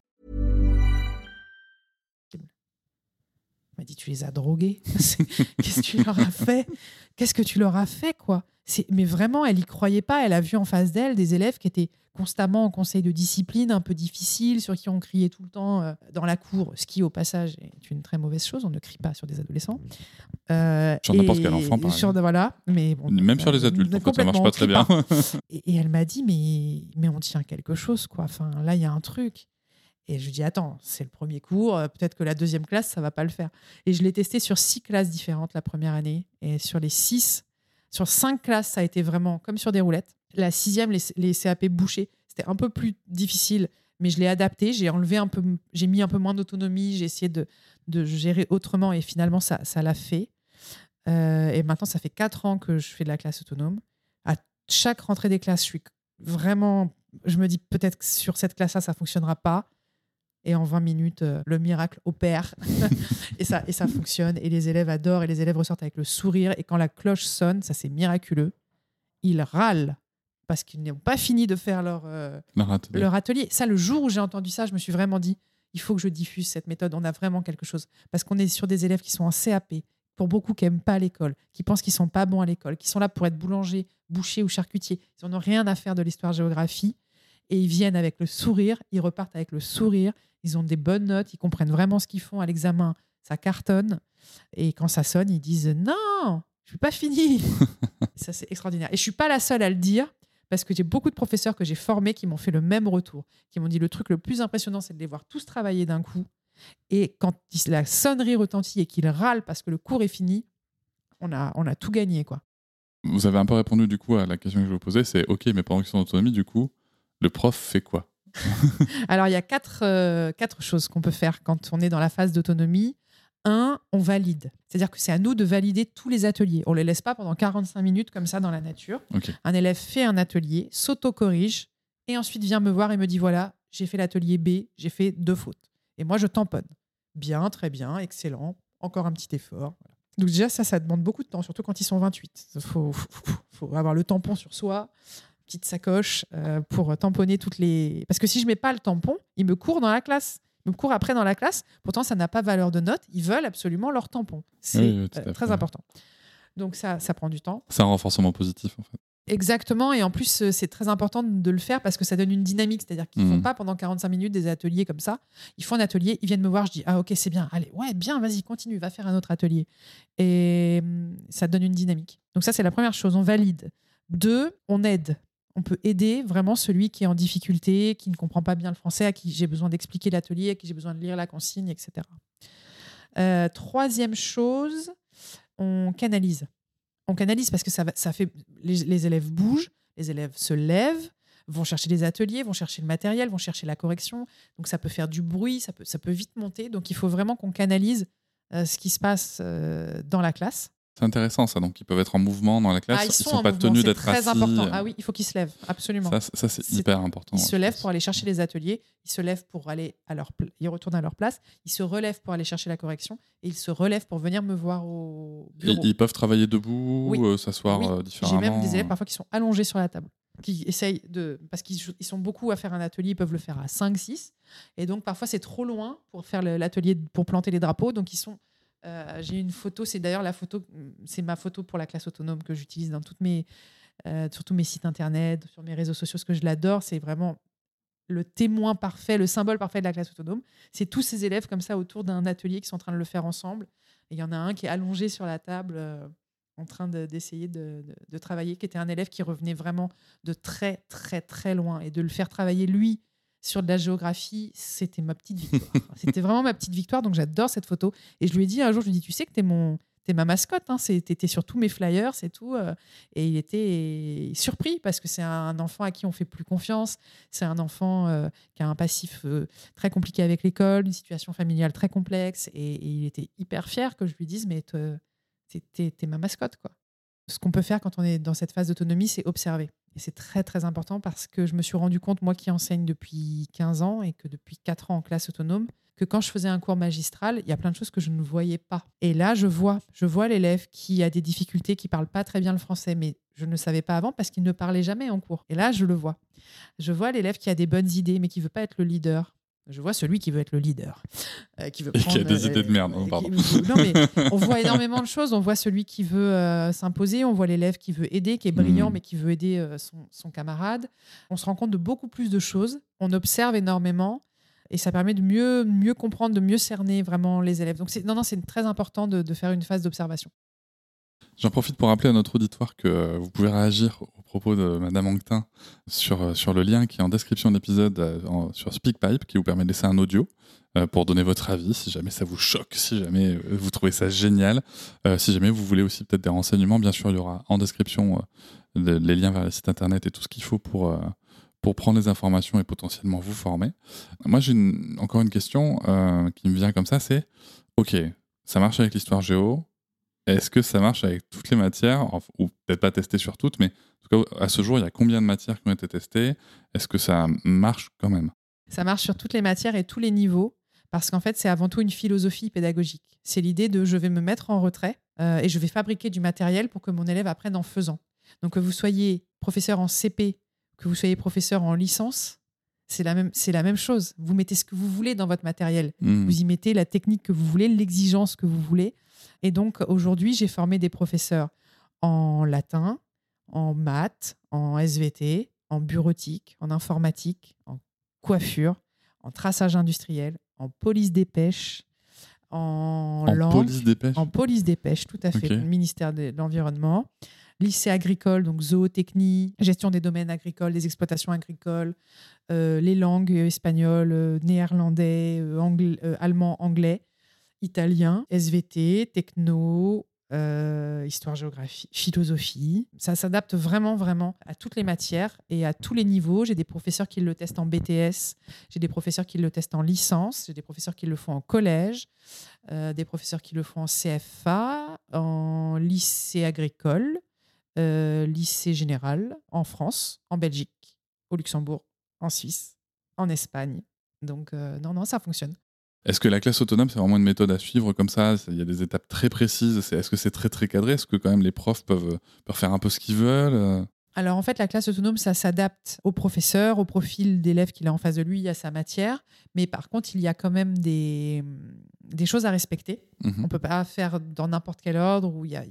M'a dit, tu les as drogués. Qu'est-ce que tu leur as fait? Qu'est-ce que tu leur as fait, quoi? Mais vraiment, elle y croyait pas. Elle a vu en face d'elle des élèves qui étaient constamment en conseil de discipline, un peu difficile, sur qui on criait tout le temps euh, dans la cour, ce qui, au passage, est une très mauvaise chose. On ne crie pas sur des adolescents. Euh, sur n'importe quel enfant, par sur, Voilà, mais bon, Même sur les adultes, en fait, ça marche pas très bien? et, et, elle m'a dit, mais, mais on tient quelque chose, quoi. Enfin, là, il y a un truc. Et je dis, attends, c'est le premier cours, euh, peut-être que la deuxième classe, ça va pas le faire. Et je l'ai testé sur six classes différentes la première année. Et sur les six, sur cinq classes, ça a été vraiment comme sur des roulettes. La sixième, les, CAP bouchés, c'était un peu plus difficile, mais je l'ai adapté. J'ai enlevé un peu, j'ai mis un peu moins d'autonomie, j'ai essayé de, de, gérer autrement et finalement, ça, ça l'a fait. Euh, et maintenant, ça fait quatre ans que je fais de la classe autonome. À chaque rentrée des classes, je suis vraiment, je me dis peut-être que sur cette classe-là, ça fonctionnera pas et en 20 minutes, euh, le miracle opère et, ça, et ça fonctionne. Et les élèves adorent et les élèves ressortent avec le sourire. Et quand la cloche sonne, ça c'est miraculeux, ils râlent parce qu'ils n'ont pas fini de faire leur, euh, leur, atelier. Ça, le jour où j'ai entendu ça, je me suis vraiment dit, il faut que je diffuse cette méthode. On a vraiment quelque chose. Parce qu'on est sur des élèves qui sont en CAP, pour beaucoup qui n'aiment pas l'école, qui pensent qu'ils sont pas bons à l'école, qui sont là pour être boulanger, boucher ou charcutier. Ils n'ont rien à faire de l'histoire-géographie. Et ils viennent avec le sourire, ils repartent avec le sourire, ils ont des bonnes notes, ils comprennent vraiment ce qu'ils font à l'examen, ça cartonne. Et quand ça sonne, ils disent non, je suis pas fini. ça c'est extraordinaire. Et je suis pas la seule à le dire parce que j'ai beaucoup de professeurs que j'ai formés qui m'ont fait le même retour, qui m'ont dit le truc le plus impressionnant, c'est de les voir tous travailler d'un coup. Et quand la sonnerie retentit et qu'ils râlent parce que le cours est fini, on a, on a tout gagné. quoi. Vous avez un peu répondu du coup à la question que je vous posais, c'est ok, mais pendant qu'ils sont en autonomie, du coup, Le prof fait quoi? Alors, il y a quatre, euh, quatre choses qu'on peut faire quand on est dans la phase d'autonomie. Un, on valide. C'est-à-dire que c'est à nous de valider tous les ateliers. On ne les laisse pas pendant 45 minutes comme ça dans la nature. Un élève fait un atelier, s'auto-corrige et ensuite vient me voir et me dit voilà, j'ai fait l'atelier B, j'ai fait deux fautes. Et moi, je tamponne. Bien, très bien, excellent. Encore un petit effort. Voilà. Donc déjà, ça, ça demande beaucoup de temps, surtout quand ils sont 28. Il faut, faut- faut avoir le tampon sur soi, petite sacoche euh, pour tamponner toutes les... Parce que si je mets pas le tampon, ils me courent dans la classe. Ils me courent après dans la classe. Pourtant, ça n'a pas valeur de note. Ils veulent absolument leur tampon. C'est Oui, euh, très important. Donc ça, ça prend du temps. C'est un renforcement positif, en fait. Exactement, et en plus, euh, c'est très important de le faire parce que ça donne une dynamique. C'est-à-dire qu'ils ne Mhm. font pas pendant 45 minutes des ateliers comme ça. Ils font un atelier, ils viennent me voir, je dis Ah, ok, c'est bien, allez, ouais, bien, vas-y, continue, va faire un autre atelier. Et hum, ça donne une dynamique. Donc, ça, c'est la première chose, on valide. Deux, on aide. On peut aider vraiment celui qui est en difficulté, qui ne comprend pas bien le français, à qui j'ai besoin d'expliquer l'atelier, à qui j'ai besoin de lire la consigne, etc. Euh, troisième chose, on canalise. On canalise parce que ça, fait les, élèves bougent, les élèves se lèvent, vont chercher des ateliers, vont chercher le matériel, vont chercher la correction. Donc ça peut faire du bruit, ça peut, ça peut vite monter. Donc il faut vraiment qu'on canalise euh, ce qui se passe euh, dans la classe. C'est intéressant, ça. Donc, ils peuvent être en mouvement dans la classe. ah, ils sont, sont, pas mouvement, tenus c'est d'être très assis. important. Ah oui, il faut qu'ils se lèvent, absolument. Ça, ça, c'est C'est- hyper important. Ils se lèvent pour aller chercher les ateliers, ils se lèvent pour aller à leur ils retournent à leur place, ils se relèvent pour aller chercher la correction et ils se relèvent pour venir me voir au Et bureau. ils peuvent travailler debout, Oui. euh, s'asseoir Oui, euh, J'ai différemment. même des élèves parfois qui sont allongés sur la table, qui essayent de. Parce qu'ils ils sont beaucoup à faire un atelier, ils peuvent le faire à 5, 6. Et donc parfois c'est trop loin pour faire l'atelier, pour planter les drapeaux. Donc ils sont. Euh, J'ai une photo, c'est d'ailleurs la photo, c'est ma photo pour la classe autonome que j'utilise dans toutes mes, euh, sur tous mes sites internet, sur mes réseaux sociaux, parce que je l'adore. C'est vraiment le témoin parfait, le symbole parfait de la classe autonome. C'est tous ces élèves comme ça autour d'un atelier qui sont en train de le faire ensemble. Il y en a un qui est allongé sur la table. euh, en train de- d'essayer de, de- de travailler, qui était un élève qui revenait vraiment de très, très, très loin. Et de le faire travailler, lui, sur de la géographie, c'était ma petite victoire. c'était vraiment ma petite victoire, donc j'adore cette photo. Et je lui ai dit un jour, je lui ai dit, tu sais que t'es mon... T'es ma mascotte, hein, t'étais sur tous mes flyers, c'est tout. euh, et il était surpris parce que c'est un enfant à qui on fait plus confiance. C'est un enfant euh, qui a un passif euh, très compliqué avec l'école, une situation familiale très complexe. Et, il était hyper fier que je lui dise, mais te- t'es- t'es t'es ma mascotte, quoi. Ce qu'on peut faire quand on est dans cette phase d'autonomie, c'est observer. Et c'est très, très important parce que je me suis rendu compte, moi qui enseigne depuis 15 ans et que depuis 4 ans en classe autonome, que quand je faisais un cours magistral, il y a plein de choses que je ne voyais pas. Et là, je vois, je vois l'élève qui a des difficultés, qui parle pas très bien le français, mais je ne le savais pas avant parce qu'il ne parlait jamais en cours. Et là, je le vois. Je vois l'élève qui a des bonnes idées, mais qui veut pas être le leader. Je vois celui qui veut être le leader, euh, qui veut Et qui a prendre, des idées de merde. Oh, qui- pardon. non, mais on voit énormément de choses. On voit celui qui veut euh, s'imposer, on voit l'élève qui veut aider, qui est brillant, Mhm. mais qui veut aider euh, son, son camarade. On se rend compte de beaucoup plus de choses. On observe énormément. Et ça permet de mieux, mieux comprendre, de mieux cerner vraiment les élèves. Donc, c'est- non, non, c'est très important de, de faire une phase d'observation. J'en profite pour rappeler à notre auditoire que euh, vous pouvez réagir au propos de Madame Anquetin sur, euh, sur le lien qui est en description de l'épisode euh, sur SpeakPipe qui vous permet de laisser un audio euh, pour donner votre avis si jamais ça vous choque, si jamais vous trouvez ça génial, si jamais vous voulez aussi peut-être des renseignements. Bien sûr, il y aura en description le- les liens vers les sites internet et tout ce qu'il faut pour, pour prendre les informations et potentiellement vous former. Moi, j'ai encore une question qui me vient comme ça, c'est OK, ça marche avec l'histoire géo, est-ce que ça marche avec toutes les matières? Ou peut-être pas testé sur toutes, mais en tout cas, à ce jour, il y a combien de matières qui ont été testées? Est-ce que ça marche quand même? Ça marche sur toutes les matières et tous les niveaux, parce qu'en fait, c'est avant tout une philosophie pédagogique. C'est l'idée de je vais me mettre en retrait euh, et je vais fabriquer du matériel pour que mon élève apprenne en faisant. Donc, que vous soyez professeur en CP, que vous soyez professeur en licence, c'est la même, c'est la même chose. Vous mettez ce que vous voulez dans votre matériel. Hmm. Vous y mettez la technique que vous voulez, l'exigence que vous voulez. Et donc, aujourd'hui, j'ai formé des professeurs en latin, en maths, en SVT, en bureautique, en informatique, en coiffure, en traçage industriel, en police des pêches, en, En langue, police des pêches. en police des pêches, tout à fait, le ministère de l'Environnement, lycée agricole, donc zootechnie, gestion des domaines agricoles, des exploitations agricoles, euh, les langues euh, espagnol, euh, néerlandais, anglais- euh, allemand, anglais, italien, SVT, techno, euh, histoire, géographie, philosophie. Ça s'adapte vraiment, vraiment à toutes les matières et à tous les niveaux. J'ai des professeurs qui le testent en BTS, j'ai des professeurs qui le testent en licence, j'ai des professeurs qui le font en collège, euh, des professeurs qui le font en CFA, en lycée agricole, euh, lycée général, en France, en Belgique, au Luxembourg, en Suisse, en Espagne. Donc, non, non, ça fonctionne. Est-ce que la classe autonome, c'est vraiment une méthode à suivre comme ça? Il y a des étapes très précises. Est-ce que c'est très très cadré? Est-ce que quand même les profs peuvent, peuvent faire un peu ce qu'ils veulent alors en fait, la classe autonome, ça s'adapte au professeur, au profil d'élève qu'il a en face de lui, à sa matière. Mais par contre, il y a quand même des, des choses à respecter. Mhm. On ne peut pas faire dans n'importe quel ordre où il y a,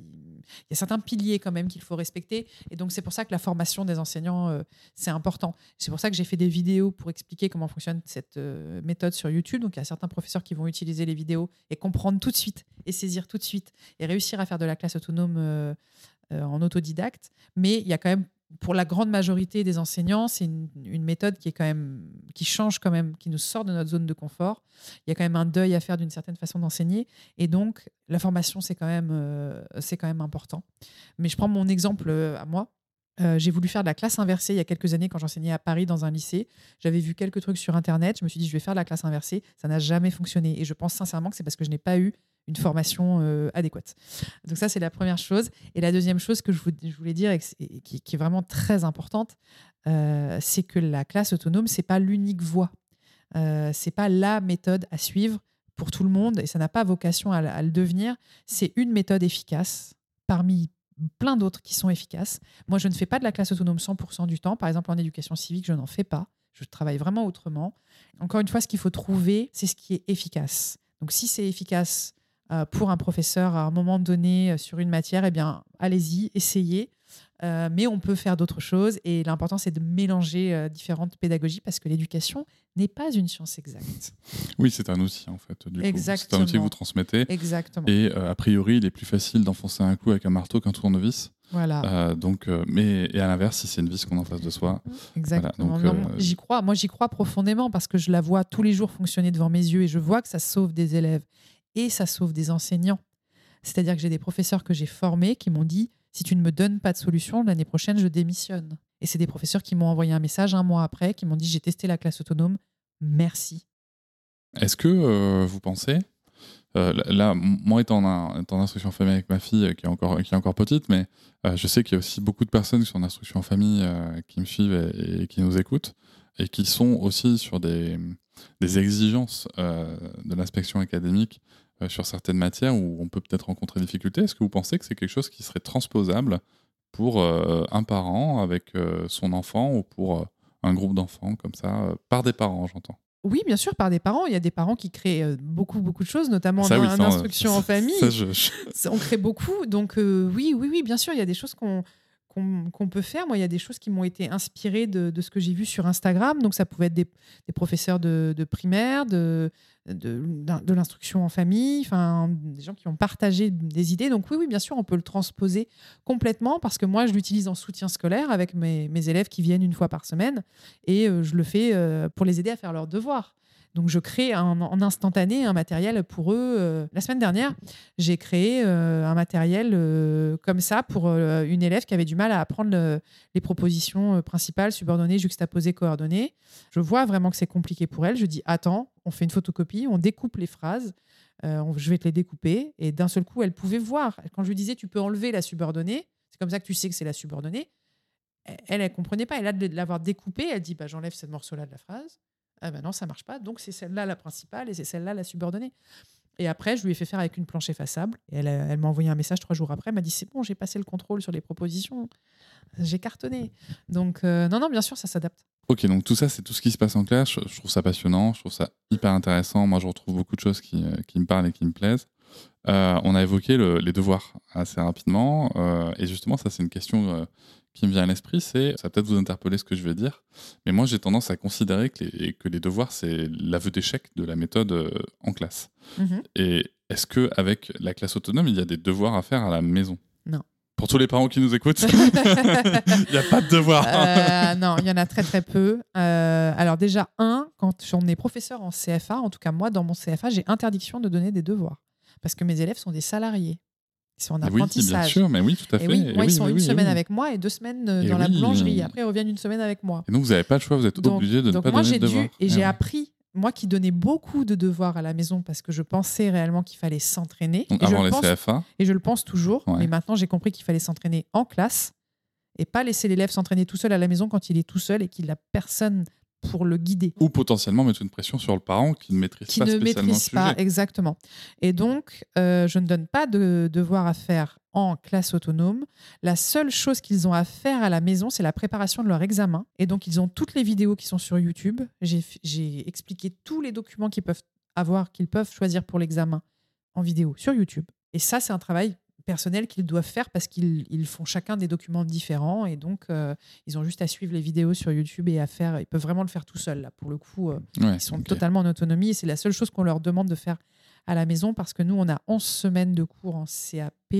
y a certains piliers quand même qu'il faut respecter. Et donc, c'est pour ça que la formation des enseignants, euh, c'est important. C'est pour ça que j'ai fait des vidéos pour expliquer comment fonctionne cette euh, méthode sur YouTube. Donc, il y a certains professeurs qui vont utiliser les vidéos et comprendre tout de suite et saisir tout de suite et réussir à faire de la classe autonome euh, en autodidacte. Mais il y a quand même pour la grande majorité des enseignants, c'est une, méthode qui est quand même qui change quand même, qui nous sort de notre zone de confort. Il y a quand même un deuil à faire d'une certaine façon d'enseigner, et donc la formation c'est quand même euh, c'est quand même important. Mais je prends mon exemple euh, à moi. Euh, j'ai voulu faire de la classe inversée il y a quelques années quand j'enseignais à Paris dans un lycée. J'avais vu quelques trucs sur Internet. Je me suis dit, je vais faire de la classe inversée. Ça n'a jamais fonctionné. Et je pense sincèrement que c'est parce que je n'ai pas eu une formation euh, adéquate. Donc ça, c'est la première chose. Et la deuxième chose que je, voulais dire, et qui, est vraiment très importante, euh, c'est que la classe autonome, c'est pas l'unique voie. Euh, c'est pas la méthode à suivre pour tout le monde, et ça n'a pas vocation à, le devenir. C'est une méthode efficace parmi plein d'autres qui sont efficaces. Moi, je ne fais pas de la classe autonome 100% du temps. Par exemple, en éducation civique, je n'en fais pas. Je travaille vraiment autrement. Encore une fois, ce qu'il faut trouver, c'est ce qui est efficace. Donc, si c'est efficace euh, pour un professeur à un moment donné euh, sur une matière, eh bien, allez-y, essayez. Euh, mais on peut faire d'autres choses et l'important c'est de mélanger différentes pédagogies parce que l'éducation n'est pas une science exacte. Oui, c'est un outil en fait. C'est un outil que vous transmettez. Exactement. Et a priori, il est plus facile d'enfoncer un coup avec un marteau qu'un tournevis. Voilà. donc, mais et à l'inverse, si c'est une vis qu'on en face de soi. Exactement. j'y crois. Moi, j'y crois profondément parce que je la vois tous les jours fonctionner devant mes yeux et je vois que ça sauve des élèves et ça sauve des enseignants. C'est-à-dire que j'ai des professeurs que j'ai formés qui m'ont dit si tu ne me donnes pas de solution, l'année prochaine, je démissionne. Et c'est des professeurs qui m'ont envoyé un message un mois après, qui m'ont dit j'ai testé la classe autonome, merci. Est-ce que euh, vous pensez, euh, là, moi étant en, instruction en famille avec ma fille euh, qui est encore, qui est encore petite, mais je sais qu'il y a aussi beaucoup de personnes qui sont en instruction en famille qui me suivent et, qui nous écoutent et qui sont aussi sur des, exigences de l'inspection académique sur certaines matières où on peut peut-être rencontrer des difficultés. Est-ce que vous pensez que c'est quelque chose qui serait transposable pour euh, un parent avec son enfant ou pour un groupe d'enfants comme ça, par des parents, j'entends? Oui, bien sûr, par des parents. Il y a des parents qui créent beaucoup, beaucoup de choses, notamment en, instruction en famille. On crée beaucoup. Donc, oui, oui, oui, bien sûr, il y a des choses qu'on qu'on peut faire. Moi, il y a des choses qui m'ont été inspirées de, ce que j'ai vu sur Instagram. Donc, ça pouvait être des, professeurs de, primaire, de, de, l'instruction en famille, enfin, des gens qui ont partagé des idées. Donc, oui, oui, bien sûr, on peut le transposer complètement parce que moi, je l'utilise en soutien scolaire avec mes, élèves qui viennent une fois par semaine et euh, je le fais euh, pour les aider à faire leurs devoirs. Donc, je crée en instantané un matériel pour eux. Euh, la semaine dernière, j'ai créé euh, un matériel euh, comme ça pour une élève qui avait du mal à apprendre les propositions principales, subordonnées, juxtaposées, coordonnées. Je vois vraiment que c'est compliqué pour elle. Je dis Attends, on fait une photocopie, on découpe les phrases. je vais te les découper. Et d'un seul coup, elle pouvait voir. Quand je lui disais Tu peux enlever la subordonnée, c'est comme ça que tu sais que c'est la subordonnée. Elle, elle comprenait pas. Elle a de l'avoir découpée. Elle dit bah, J'enlève ce morceau-là de la phrase. Ah ben non, ça marche pas. Donc c'est celle-là la principale et c'est celle-là la subordonnée. Et après, je lui ai fait faire avec une planche effaçable. Et elle, m'a envoyé un message trois jours après. Elle m'a dit C'est bon, j'ai passé le contrôle sur les propositions. J'ai cartonné. Donc, euh, non, non, bien sûr, ça s'adapte. Ok, donc tout ça, c'est tout ce qui se passe en classe. Je, trouve ça passionnant. Je trouve ça hyper intéressant. Moi, je retrouve beaucoup de choses qui, euh, qui me parlent et qui me plaisent. Euh, on a évoqué les devoirs assez rapidement. et justement, ça, c'est une question qui me vient à l'esprit, c'est, ça va peut-être vous interpeller ce que je vais dire, mais moi j'ai tendance à considérer que les, que les devoirs, c'est l'aveu d'échec de la méthode euh, en classe. Mhm. Et est-ce qu'avec la classe autonome, il y a des devoirs à faire à la maison? Non. Pour tous les parents qui nous écoutent, il n'y a pas de devoirs. Euh, non, il y en a très très peu. Euh, alors déjà, un, quand on est professeur en CFA, en tout cas moi dans mon CFA, j'ai interdiction de donner des devoirs. Parce que mes élèves sont des salariés. Ils sont en Oui, bien apprentissage. sûr, mais oui, tout à fait. Et oui, Et ils sont une semaine avec moi et deux semaines euh, Et dans la boulangerie. Après, ils reviennent une semaine avec moi. Et donc, vous n'avez pas le choix, vous êtes Donc- obligé de ne pas moi, donner j'ai de dû devoirs. et Eh j'ai ouais. appris, moi qui donnais beaucoup de devoirs à la maison parce que je pensais réellement qu'il fallait s'entraîner. Donc, Et je avant le les pense- CFA, Et je le pense toujours. Ouais. Mais maintenant, j'ai compris qu'il fallait s'entraîner en classe et pas laisser l'élève s'entraîner tout seul à la maison quand il est tout seul et qu'il n'a personne pour le guider. ou potentiellement mettre une pression sur le parent qui ne maîtrise Qui pas ne spécialement maîtrise le pas, sujet. exactement. Et donc, euh, je ne donne pas de devoirs à faire en classe autonome. La seule chose qu'ils ont à faire à la maison, c'est la préparation de leur examen. Et donc, ils ont toutes les vidéos qui sont sur YouTube. J'ai expliqué tous les documents qu'ils peuvent avoir, qu'ils peuvent choisir pour l'examen en vidéo sur YouTube. Et ça, c'est un travail personnel qu'ils doivent faire parce qu'ils ils font chacun des documents différents et donc euh, ils ont juste à suivre les vidéos sur YouTube et à faire ils peuvent vraiment le faire tout seuls là pour le coup euh, Ouais, ils sont totalement en autonomie et c'est la seule chose qu'on leur demande de faire à la maison parce que nous, on a 11 semaines de cours en CAP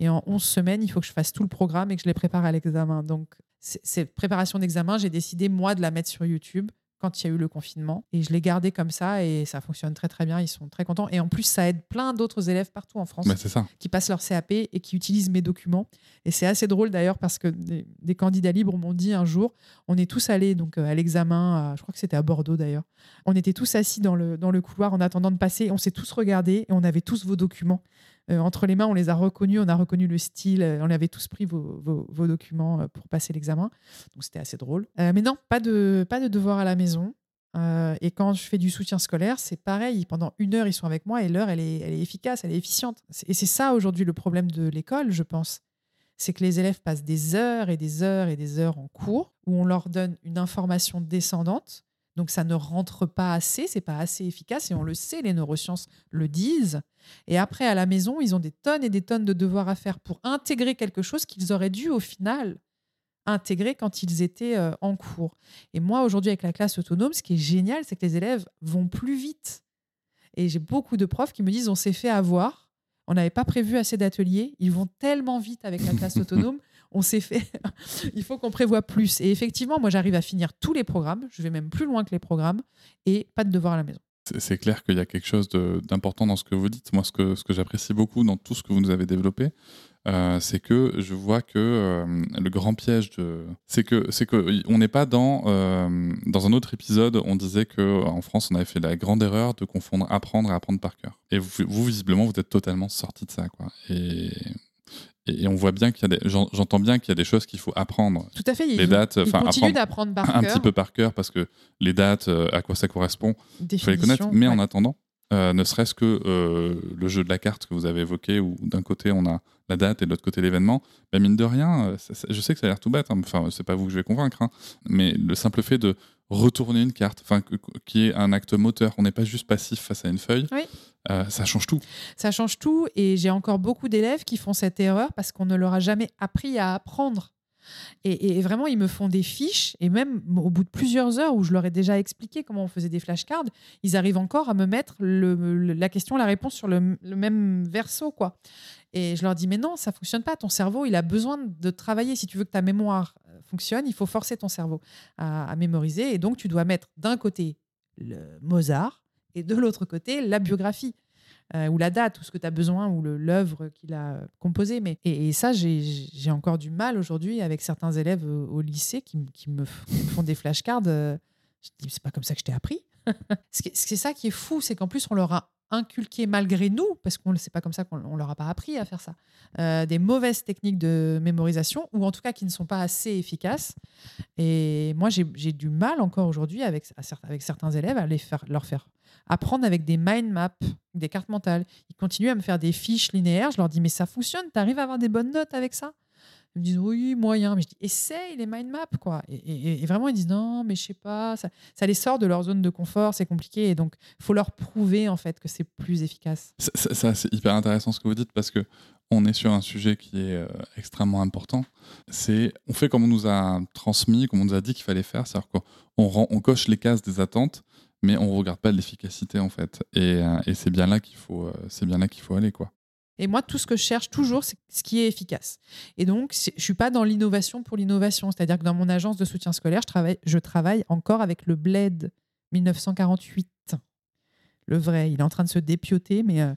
et en 11 semaines, il faut que je fasse tout le programme et que je les prépare à l'examen. Donc, cette préparation d'examen, j'ai décidé, moi, de la mettre sur YouTube quand il y a eu le confinement et je l'ai gardé comme ça et ça fonctionne très très bien, ils sont très contents et en plus ça aide plein d'autres élèves partout en France Bah, ça. qui passent leur CAP et qui utilisent mes documents. Et c'est assez drôle d'ailleurs parce que des, des candidats libres m'ont dit un jour, on est tous allés donc euh, à l'examen, je crois que c'était à Bordeaux d'ailleurs, on était tous assis dans le, dans le couloir en attendant de passer, on s'est tous regardés et on avait tous vos documents. Euh, entre les mains, on les a reconnus, on a reconnu le style, euh, on avait tous pris vos, documents euh, pour passer l'examen. Donc c'était assez drôle. Mais non, pas de, pas de devoir à la maison. Et quand je fais du soutien scolaire, c'est pareil. Pendant une heure, ils sont avec moi et l'heure, elle est, elle est efficace, elle est efficiente. Et c'est ça aujourd'hui le problème de l'école, je pense. C'est que les élèves passent des heures et des heures et des heures en cours où on leur donne une information descendante. Donc ça ne rentre pas assez, c'est pas assez efficace et on le sait, les neurosciences le disent. Et après, à la maison, ils ont des tonnes et des tonnes de devoirs à faire pour intégrer quelque chose qu'ils auraient dû au final intégrer quand ils étaient euh, en cours. Et moi, aujourd'hui, avec la classe autonome, ce qui est génial, c'est que les élèves vont plus vite. Et j'ai beaucoup de profs qui me disent on s'est fait avoir, on n'avait pas prévu assez d'ateliers, ils vont tellement vite avec la classe autonome, on s'est fait, il faut qu'on prévoit plus. Et effectivement, moi, j'arrive à finir tous les programmes, je vais même plus loin que les programmes, et pas de devoirs à la maison. C'est- clair qu'il y a quelque chose d'important dans ce que vous dites. Moi, ce que, j'apprécie beaucoup dans tout ce que vous nous avez développé, euh, c'est que je vois que euh, le grand piège de, c'est que c'est n'est pas dans euh, dans un autre épisode. On disait que en France, on avait fait la grande erreur de confondre apprendre et apprendre par cœur. Et vous, visiblement, vous êtes totalement sorti de ça. Et et, on voit bien qu'il y a des, j'en- j'entends bien qu'il y a des choses qu'il faut apprendre. Tout à fait, Les dates, ils enfin, apprendre d'apprendre par un cœur. petit peu par cœur parce que les dates, euh, à quoi ça correspond, il faut les connaître. Mais en attendant, euh, ne serait-ce que euh, le jeu de la carte que vous avez évoqué, où d'un côté on a la date et de l'autre côté l'événement, bah, mine de rien, ça- ça- je sais que ça a l'air tout bête, hein, enfin c'est pas vous que je vais convaincre, hein, mais le simple fait de retourner une carte, enfin qui est un acte moteur, on n'est pas juste passif face à une feuille, Oui. euh, ça change tout. Ça change tout et j'ai encore beaucoup d'élèves qui font cette erreur parce qu'on ne leur a jamais appris à apprendre. Et, et vraiment, ils me font des fiches et même au bout de plusieurs heures où je leur ai déjà expliqué comment on faisait des flashcards, ils arrivent encore à me mettre le- la question, la réponse sur le, le même verso. quoi. Et je leur dis, mais non, ça fonctionne pas. Ton cerveau, il a besoin de travailler. Si tu veux que ta mémoire fonctionne, il faut forcer ton cerveau à, mémoriser. Et donc, tu dois mettre d'un côté le Mozart et de l'autre côté la biographie euh, ou la date, ou ce que tu as besoin, ou l'œuvre qu'il a composée. Mais, et, ça, j'ai encore du mal aujourd'hui avec certains élèves au, lycée qui, me, font des flashcards. euh, je dis, c'est pas comme ça que je t'ai appris. C'est ça qui est fou, c'est qu'en plus, on leur a inculqué malgré nous, parce qu'on c'est pas comme ça qu'on on leur a pas appris à faire ça, euh, des mauvaises techniques de mémorisation, ou en tout cas qui ne sont pas assez efficaces. Et moi, j'ai du mal encore aujourd'hui avec, avec certains élèves à les faire, leur faire apprendre avec des mind maps, des cartes mentales. Ils continuent à me faire des fiches linéaires. Je leur dis, mais ça fonctionne, tu arrives à avoir des bonnes notes avec ça? Ils me disent, oui, moyen. Mais je dis, essaye les mind maps, quoi. Et, vraiment, ils disent, non, mais je sais pas, ça, ça les sort de leur zone de confort, c'est compliqué. Et donc, faut leur prouver, en fait, que c'est plus efficace. Ça, c'est hyper intéressant ce que vous dites parce que on est sur un sujet qui est euh, extrêmement important. C'est on fait comme on nous a transmis, comme on nous a dit qu'il fallait faire, c'est-à-dire qu'on on, coche les cases des attentes, mais on regarde pas l'efficacité en fait. Et, euh, c'est bien là qu'il faut, euh, c'est faut aller quoi. Et moi, tout ce que je cherche toujours, c'est ce qui est efficace. Et donc, je suis pas dans l'innovation pour l'innovation. C'est-à-dire que dans mon agence de soutien scolaire, je travaille, je travaille encore avec le BLED 1948. le vrai. Il est en train de se dépioter, mais, euh,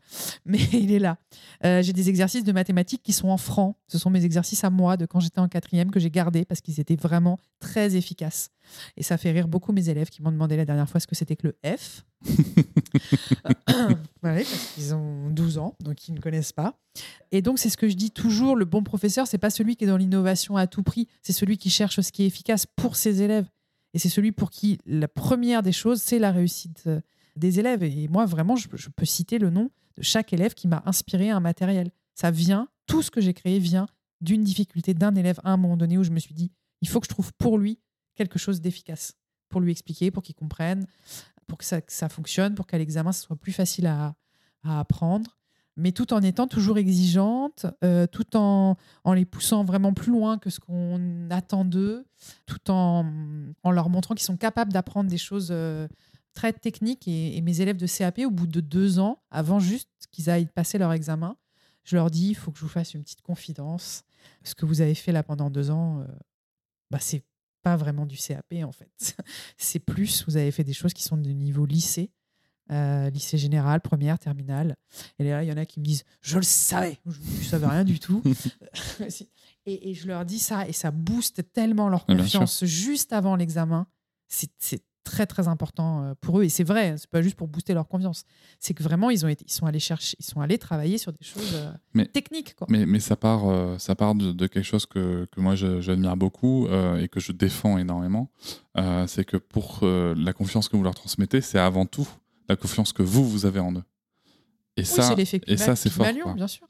mais il est là. Euh, j'ai des exercices de mathématiques qui sont en francs. Ce sont mes exercices à moi de quand j'étais en quatrième que j'ai gardés parce qu'ils étaient vraiment très efficaces. Et ça fait rire beaucoup mes élèves qui m'ont demandé la dernière fois ce que c'était que le F. Ouais, parce qu'ils ont 12 ans, donc ils ne connaissent pas. Et donc, c'est ce que je dis toujours, le bon professeur, c'est pas celui qui est dans l'innovation à tout prix, c'est celui qui cherche ce qui est efficace pour ses élèves. Et c'est celui pour qui la première des choses, c'est la réussite euh, des élèves. Et moi, vraiment, je, je peux citer le nom de chaque élève qui m'a inspiré un matériel. Ça vient, tout ce que j'ai créé vient d'une difficulté d'un élève à un moment donné où je me suis dit, il faut que je trouve pour lui quelque chose d'efficace, pour lui expliquer, pour qu'il comprenne, pour que ça, fonctionne, pour qu'à l'examen, ce soit plus facile à, apprendre, mais tout en étant toujours exigeante, euh, tout en, en les poussant vraiment plus loin que ce qu'on attend d'eux, tout en, en leur montrant qu'ils sont capables d'apprendre des choses euh, très techniques. Et, et mes élèves de CAP, au bout de deux ans, avant juste qu'ils aillent passer leur examen, je leur dis, il faut que je vous fasse une petite confidence. Ce que vous avez fait là pendant deux ans, euh, bah, c'est pas vraiment du CAP en fait. c'est plus, vous avez fait des choses qui sont de niveau lycée. euh, lycée général, première, terminale. Et là, il y en a qui me disent Je le savais Je ne savais rien du tout. et, et je leur dis ça, et ça booste tellement leur confiance juste avant l'examen. C'est très, très important euh, pour eux. Et c'est vrai, c'est pas juste pour booster leur confiance. C'est que vraiment, ils, ont été, ils, sont allés chercher, ils sont allés travailler sur des choses euh, Mais- techniques. Quoi. Mais, mais ça part, euh, ça part de, de quelque chose que, que moi j'admire beaucoup euh, et que je défends énormément. Euh, c'est que pour la confiance que vous leur transmettez, c'est avant tout la confiance que vous, vous avez en eux. Et oui, ça, et ça, c'est fort. Bien sûr.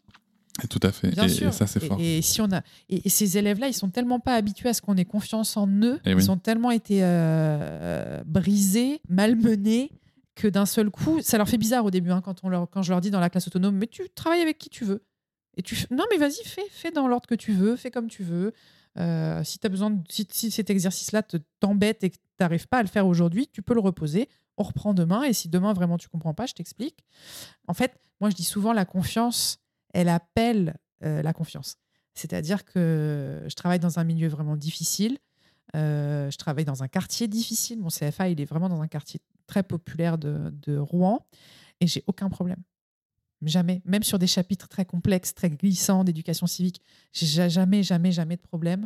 Tout à fait. Bien et, sûr. et ça, c'est fort. Et, si on a et, et ces élèves-là, ils sont tellement pas habitués à ce qu'on ait confiance en eux, Eh ils oui. ont tellement été euh, brisés, malmenés que d'un seul coup, ça leur fait bizarre au début hein, quand on leur quand je leur dis dans la classe autonome, mais tu travailles avec qui tu veux. Et tu fais- non mais vas-y fais fais dans l'ordre que tu veux, fais comme tu veux. Euh, si as besoin de- si, si cet exercice-là te t'embête et que tu n'arrives pas à le faire aujourd'hui, tu peux le reposer. On reprend demain et si demain vraiment tu comprends pas, je t'explique. En fait, moi je dis souvent la confiance, elle appelle euh, la confiance. C'est-à-dire que je travaille dans un milieu vraiment difficile. Euh, je travaille dans un quartier difficile. Mon CFA, il est vraiment dans un quartier très populaire de, de Rouen et j'ai aucun problème. Jamais. Même sur des chapitres très complexes, très glissants d'éducation civique, j'ai ja- jamais, jamais, jamais de problème.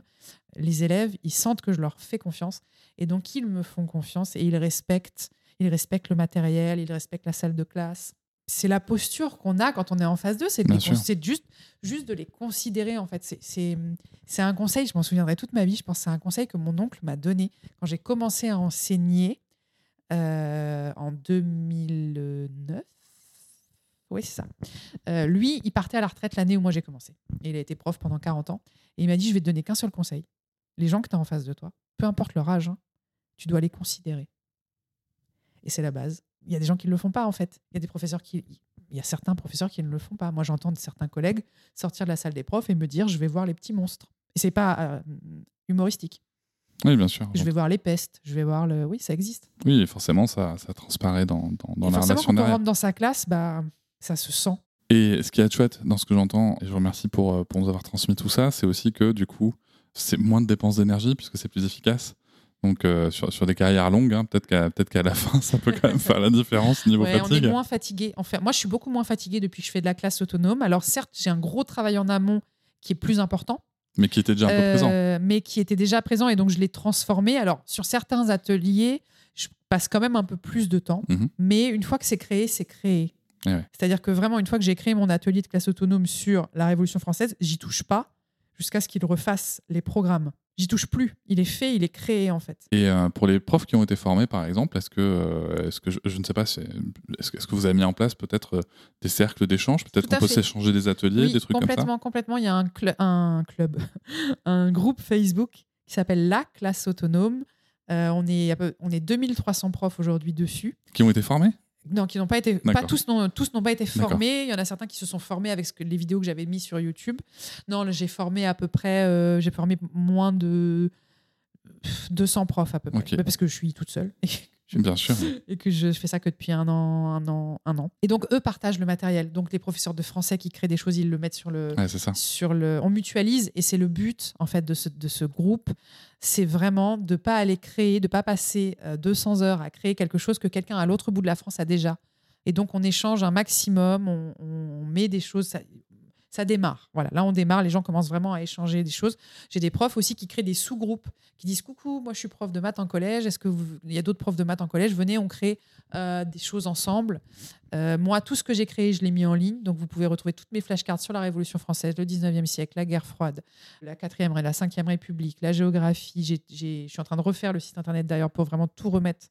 Les élèves, ils sentent que je leur fais confiance et donc ils me font confiance et ils respectent, ils respectent le matériel, ils respectent la salle de classe. C'est la posture qu'on a quand on est en phase 2, c'est juste, juste de les considérer en fait. C'est- un conseil, je m'en souviendrai toute ma vie, je pense que c'est un conseil que mon oncle m'a donné quand j'ai commencé à enseigner euh, en 2009. Oui, c'est ça. Euh, lui, il partait à la retraite l'année où moi j'ai commencé. Et il a été prof pendant 40 ans. Et il m'a dit, je vais te donner qu'un seul conseil. Les gens que tu as en face de toi, peu importe leur âge, hein, tu dois les considérer. Et c'est la base. Il y a des gens qui ne le font pas, en fait. Il y a des professeurs qui... Il y a certains professeurs qui ne le font pas. Moi, j'entends de certains collègues sortir de la salle des profs et me dire, je vais voir les petits monstres. Et c'est pas euh, humoristique. Oui, bien sûr. Je vais voir les pestes. Je vais voir le... Oui, ça existe. Oui, forcément, ça, ça transparaît dans, dans, dans Et la forcément, relation quand on rentre dans sa classe, bah, ça se sent. Et ce qui est chouette dans ce que j'entends, et je vous remercie pour, euh, pour nous avoir transmis tout ça, c'est aussi que du coup, c'est moins de dépenses d'énergie puisque c'est plus efficace. Donc euh, sur, sur des carrières longues, hein, peut-être qu'à peut qu'à la fin, ça peut quand même faire la différence niveau Ouais, on fatigue. est moins fatigué. En fait, moi, je suis beaucoup moins fatiguée depuis que je fais de la classe autonome. Alors, certes, j'ai un gros travail en amont qui est plus important, Mais qui était déjà un peu présent. euh, mais qui était déjà présent et donc je l'ai transformé. Alors, sur certains ateliers, je passe quand même un peu plus de temps, Mhm. mais une fois que c'est créé, c'est créé. Eh ouais. C'est-à-dire que vraiment, une fois que j'ai créé mon atelier de classe autonome sur la Révolution française, j'y touche pas jusqu'à ce qu'ils refassent les programmes. J'y touche plus. Il est fait, il est créé en fait. Et euh, pour les profs qui ont été formés, par exemple, est-ce que, euh, est-ce que je, je ne sais pas, est-ce que, vous avez mis en place peut-être euh, des cercles d'échange? Peut-être qu'on peut s'échanger des ateliers, Oui, des trucs comme ça? complètement, complètement. Il y a un, cl- un club, un groupe Facebook qui s'appelle La Classe Autonome. On, est, à peu- on est 2300 profs aujourd'hui dessus. Qui ont été formés? Non, qui n'ont pas été, pas tous n'ont tous n'ont pas été formés. Il y en a certains qui se sont formés avec ce que, les vidéos que j'avais mis sur YouTube. Non, j'ai formé à peu près, euh, j'ai formé moins de pff, 200 profs à peu près. Mais parce que je suis toute seule. Et Bien sûr. et que je fais ça que depuis un an, un an, un an. Et donc eux partagent le matériel. Donc les professeurs de français qui créent des choses, ils le mettent sur le, Ouais, c'est ça. sur le, on mutualise et c'est le but en fait de ce, de ce groupe, c'est vraiment de pas aller créer, de pas passer euh, 200 heures à créer quelque chose que quelqu'un à l'autre bout de la France a déjà Et donc, on échange un maximum, on, on met des choses. Ça, ça démarre. Voilà, là on démarre, les gens commencent vraiment à échanger des choses. J'ai des profs aussi qui créent des sous-groupes, qui disent coucou, moi je suis prof de maths en collège, est-ce que vous... il y a d'autres profs de maths en collège? Venez, on crée euh, des choses ensemble. Euh, moi, tout ce que j'ai créé, je l'ai mis en ligne, donc vous pouvez retrouver toutes mes flashcards sur la Révolution française, le 19e siècle, la guerre froide, la 4e et la 5e République, la géographie. Je suis en train de refaire le site internet d'ailleurs pour vraiment tout remettre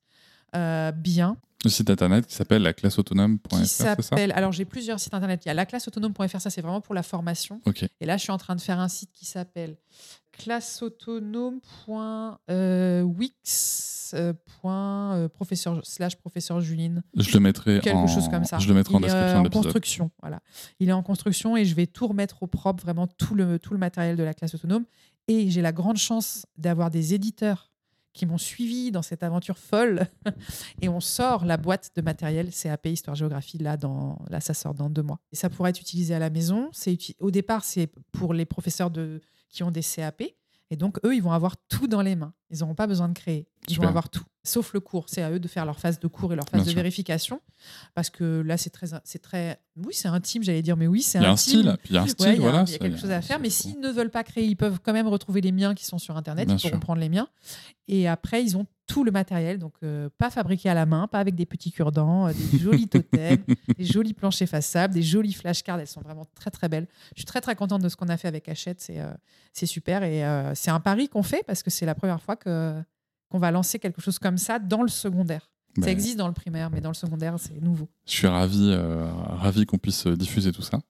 euh, bien. Le site internet qui s'appelle la classe autonome.fr, Qui c'est ça. Alors j'ai plusieurs sites internet. Il y a laclasseautonome.fr, ça c'est vraiment pour la formation. Et là, je suis en train de faire un site qui s'appelle classeautonome.wix.professeur slash professeur Juline. Je le mettrai Quelque en, chose comme ça. Je le mettrai en Il est, euh, description de en l'épisode. construction, voilà. Il est en construction et je vais tout remettre au propre, vraiment tout le, tout le matériel de la classe autonome. Et j'ai la grande chance d'avoir des éditeurs qui m'ont suivi dans cette aventure folle. et on sort la boîte de matériel CAP Histoire Géographie là, dans, là ça sort dans deux mois. Et ça pourrait être utilisé à la maison. C'est Au départ, c'est pour les professeurs de, qui ont des CAP. Et donc, eux, ils vont avoir tout dans les mains. Ils n'auront pas besoin de créer. Ils Super. vont avoir tout. Sauf le cours. C'est à eux de faire leur phase de cours et leur phase Bien de sûr. vérification. Parce que là, c'est très, c'est très. Oui, c'est intime, j'allais dire, mais oui, c'est Il y a un intime. style, puis il y a un style, Ouais, il y a, voilà. il y a quelque chose à faire. Mais s'ils ne veulent pas créer, ils peuvent quand même retrouver les miens qui sont sur Internet. Bien ils pourront sûr. prendre les miens. Et après, ils ont tout le matériel. Donc, euh, pas fabriqué à la main, pas avec des petits cure-dents, euh, des jolis totems, des jolis planchers façables, des jolies flashcards. Elles sont vraiment très, très belles. Je suis très, très contente de ce qu'on a fait avec Hachette. C'est euh, c'est super. Et c'est un pari qu'on fait parce que c'est la première fois que qu'on va lancer quelque chose comme ça dans le secondaire. Ben, Ça existe dans le primaire, mais dans le secondaire, c'est nouveau. Je suis ravi, ravi qu'on puisse diffuser tout ça.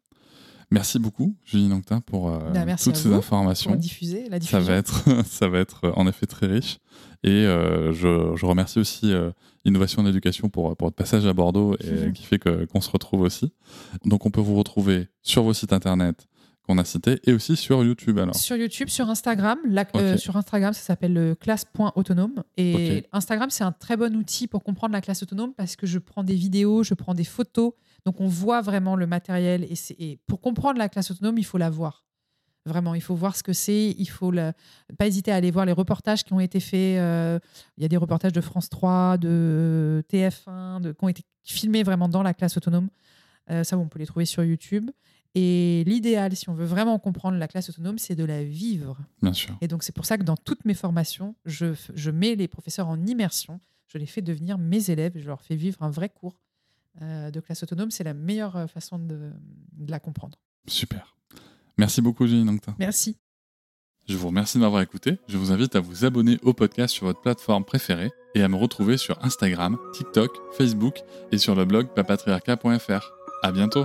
Merci beaucoup, Julie Noctin, pour euh, Ben, merci toutes à ces vous informations. Pour diffuser, la Ça diffusion. va être, ça va être en effet très riche. Et euh, je, je remercie aussi euh, Innovation en Éducation pour, pour votre passage à Bordeaux et qui fait qu'on se retrouve aussi. Donc on peut vous retrouver sur vos sites internet qu'on a cités et aussi sur YouTube alors. Sur YouTube, sur Instagram. La- sur Instagram, ça s'appelle le classe.autonome. Et. Instagram, c'est un très bon outil pour comprendre la classe autonome parce que je prends des vidéos, je prends des photos. Donc, on voit vraiment le matériel. Et, pour comprendre la classe autonome, il faut la voir. Vraiment, il faut voir ce que c'est. Il faut pas hésiter à aller voir les reportages qui ont été faits. euh, il y a des reportages de France 3, de TF1, de, qui ont été filmés vraiment dans la classe autonome. Euh, ça, on peut les trouver sur YouTube. Et l'idéal, si on veut vraiment comprendre la classe autonome, c'est de la vivre. Bien sûr. Et donc, c'est pour ça que dans toutes mes formations, je, je mets les professeurs en immersion. Je les fais devenir mes élèves. Je leur fais vivre un vrai cours de classe autonome. C'est la meilleure euh, façon de, de la comprendre. Super. Merci beaucoup, Julie Noctin. Merci. Je vous remercie de m'avoir écouté. Je vous invite à vous abonner au podcast sur votre plateforme préférée et à me retrouver sur Instagram, TikTok, Facebook et sur le blog papatriarca.fr. À bientôt.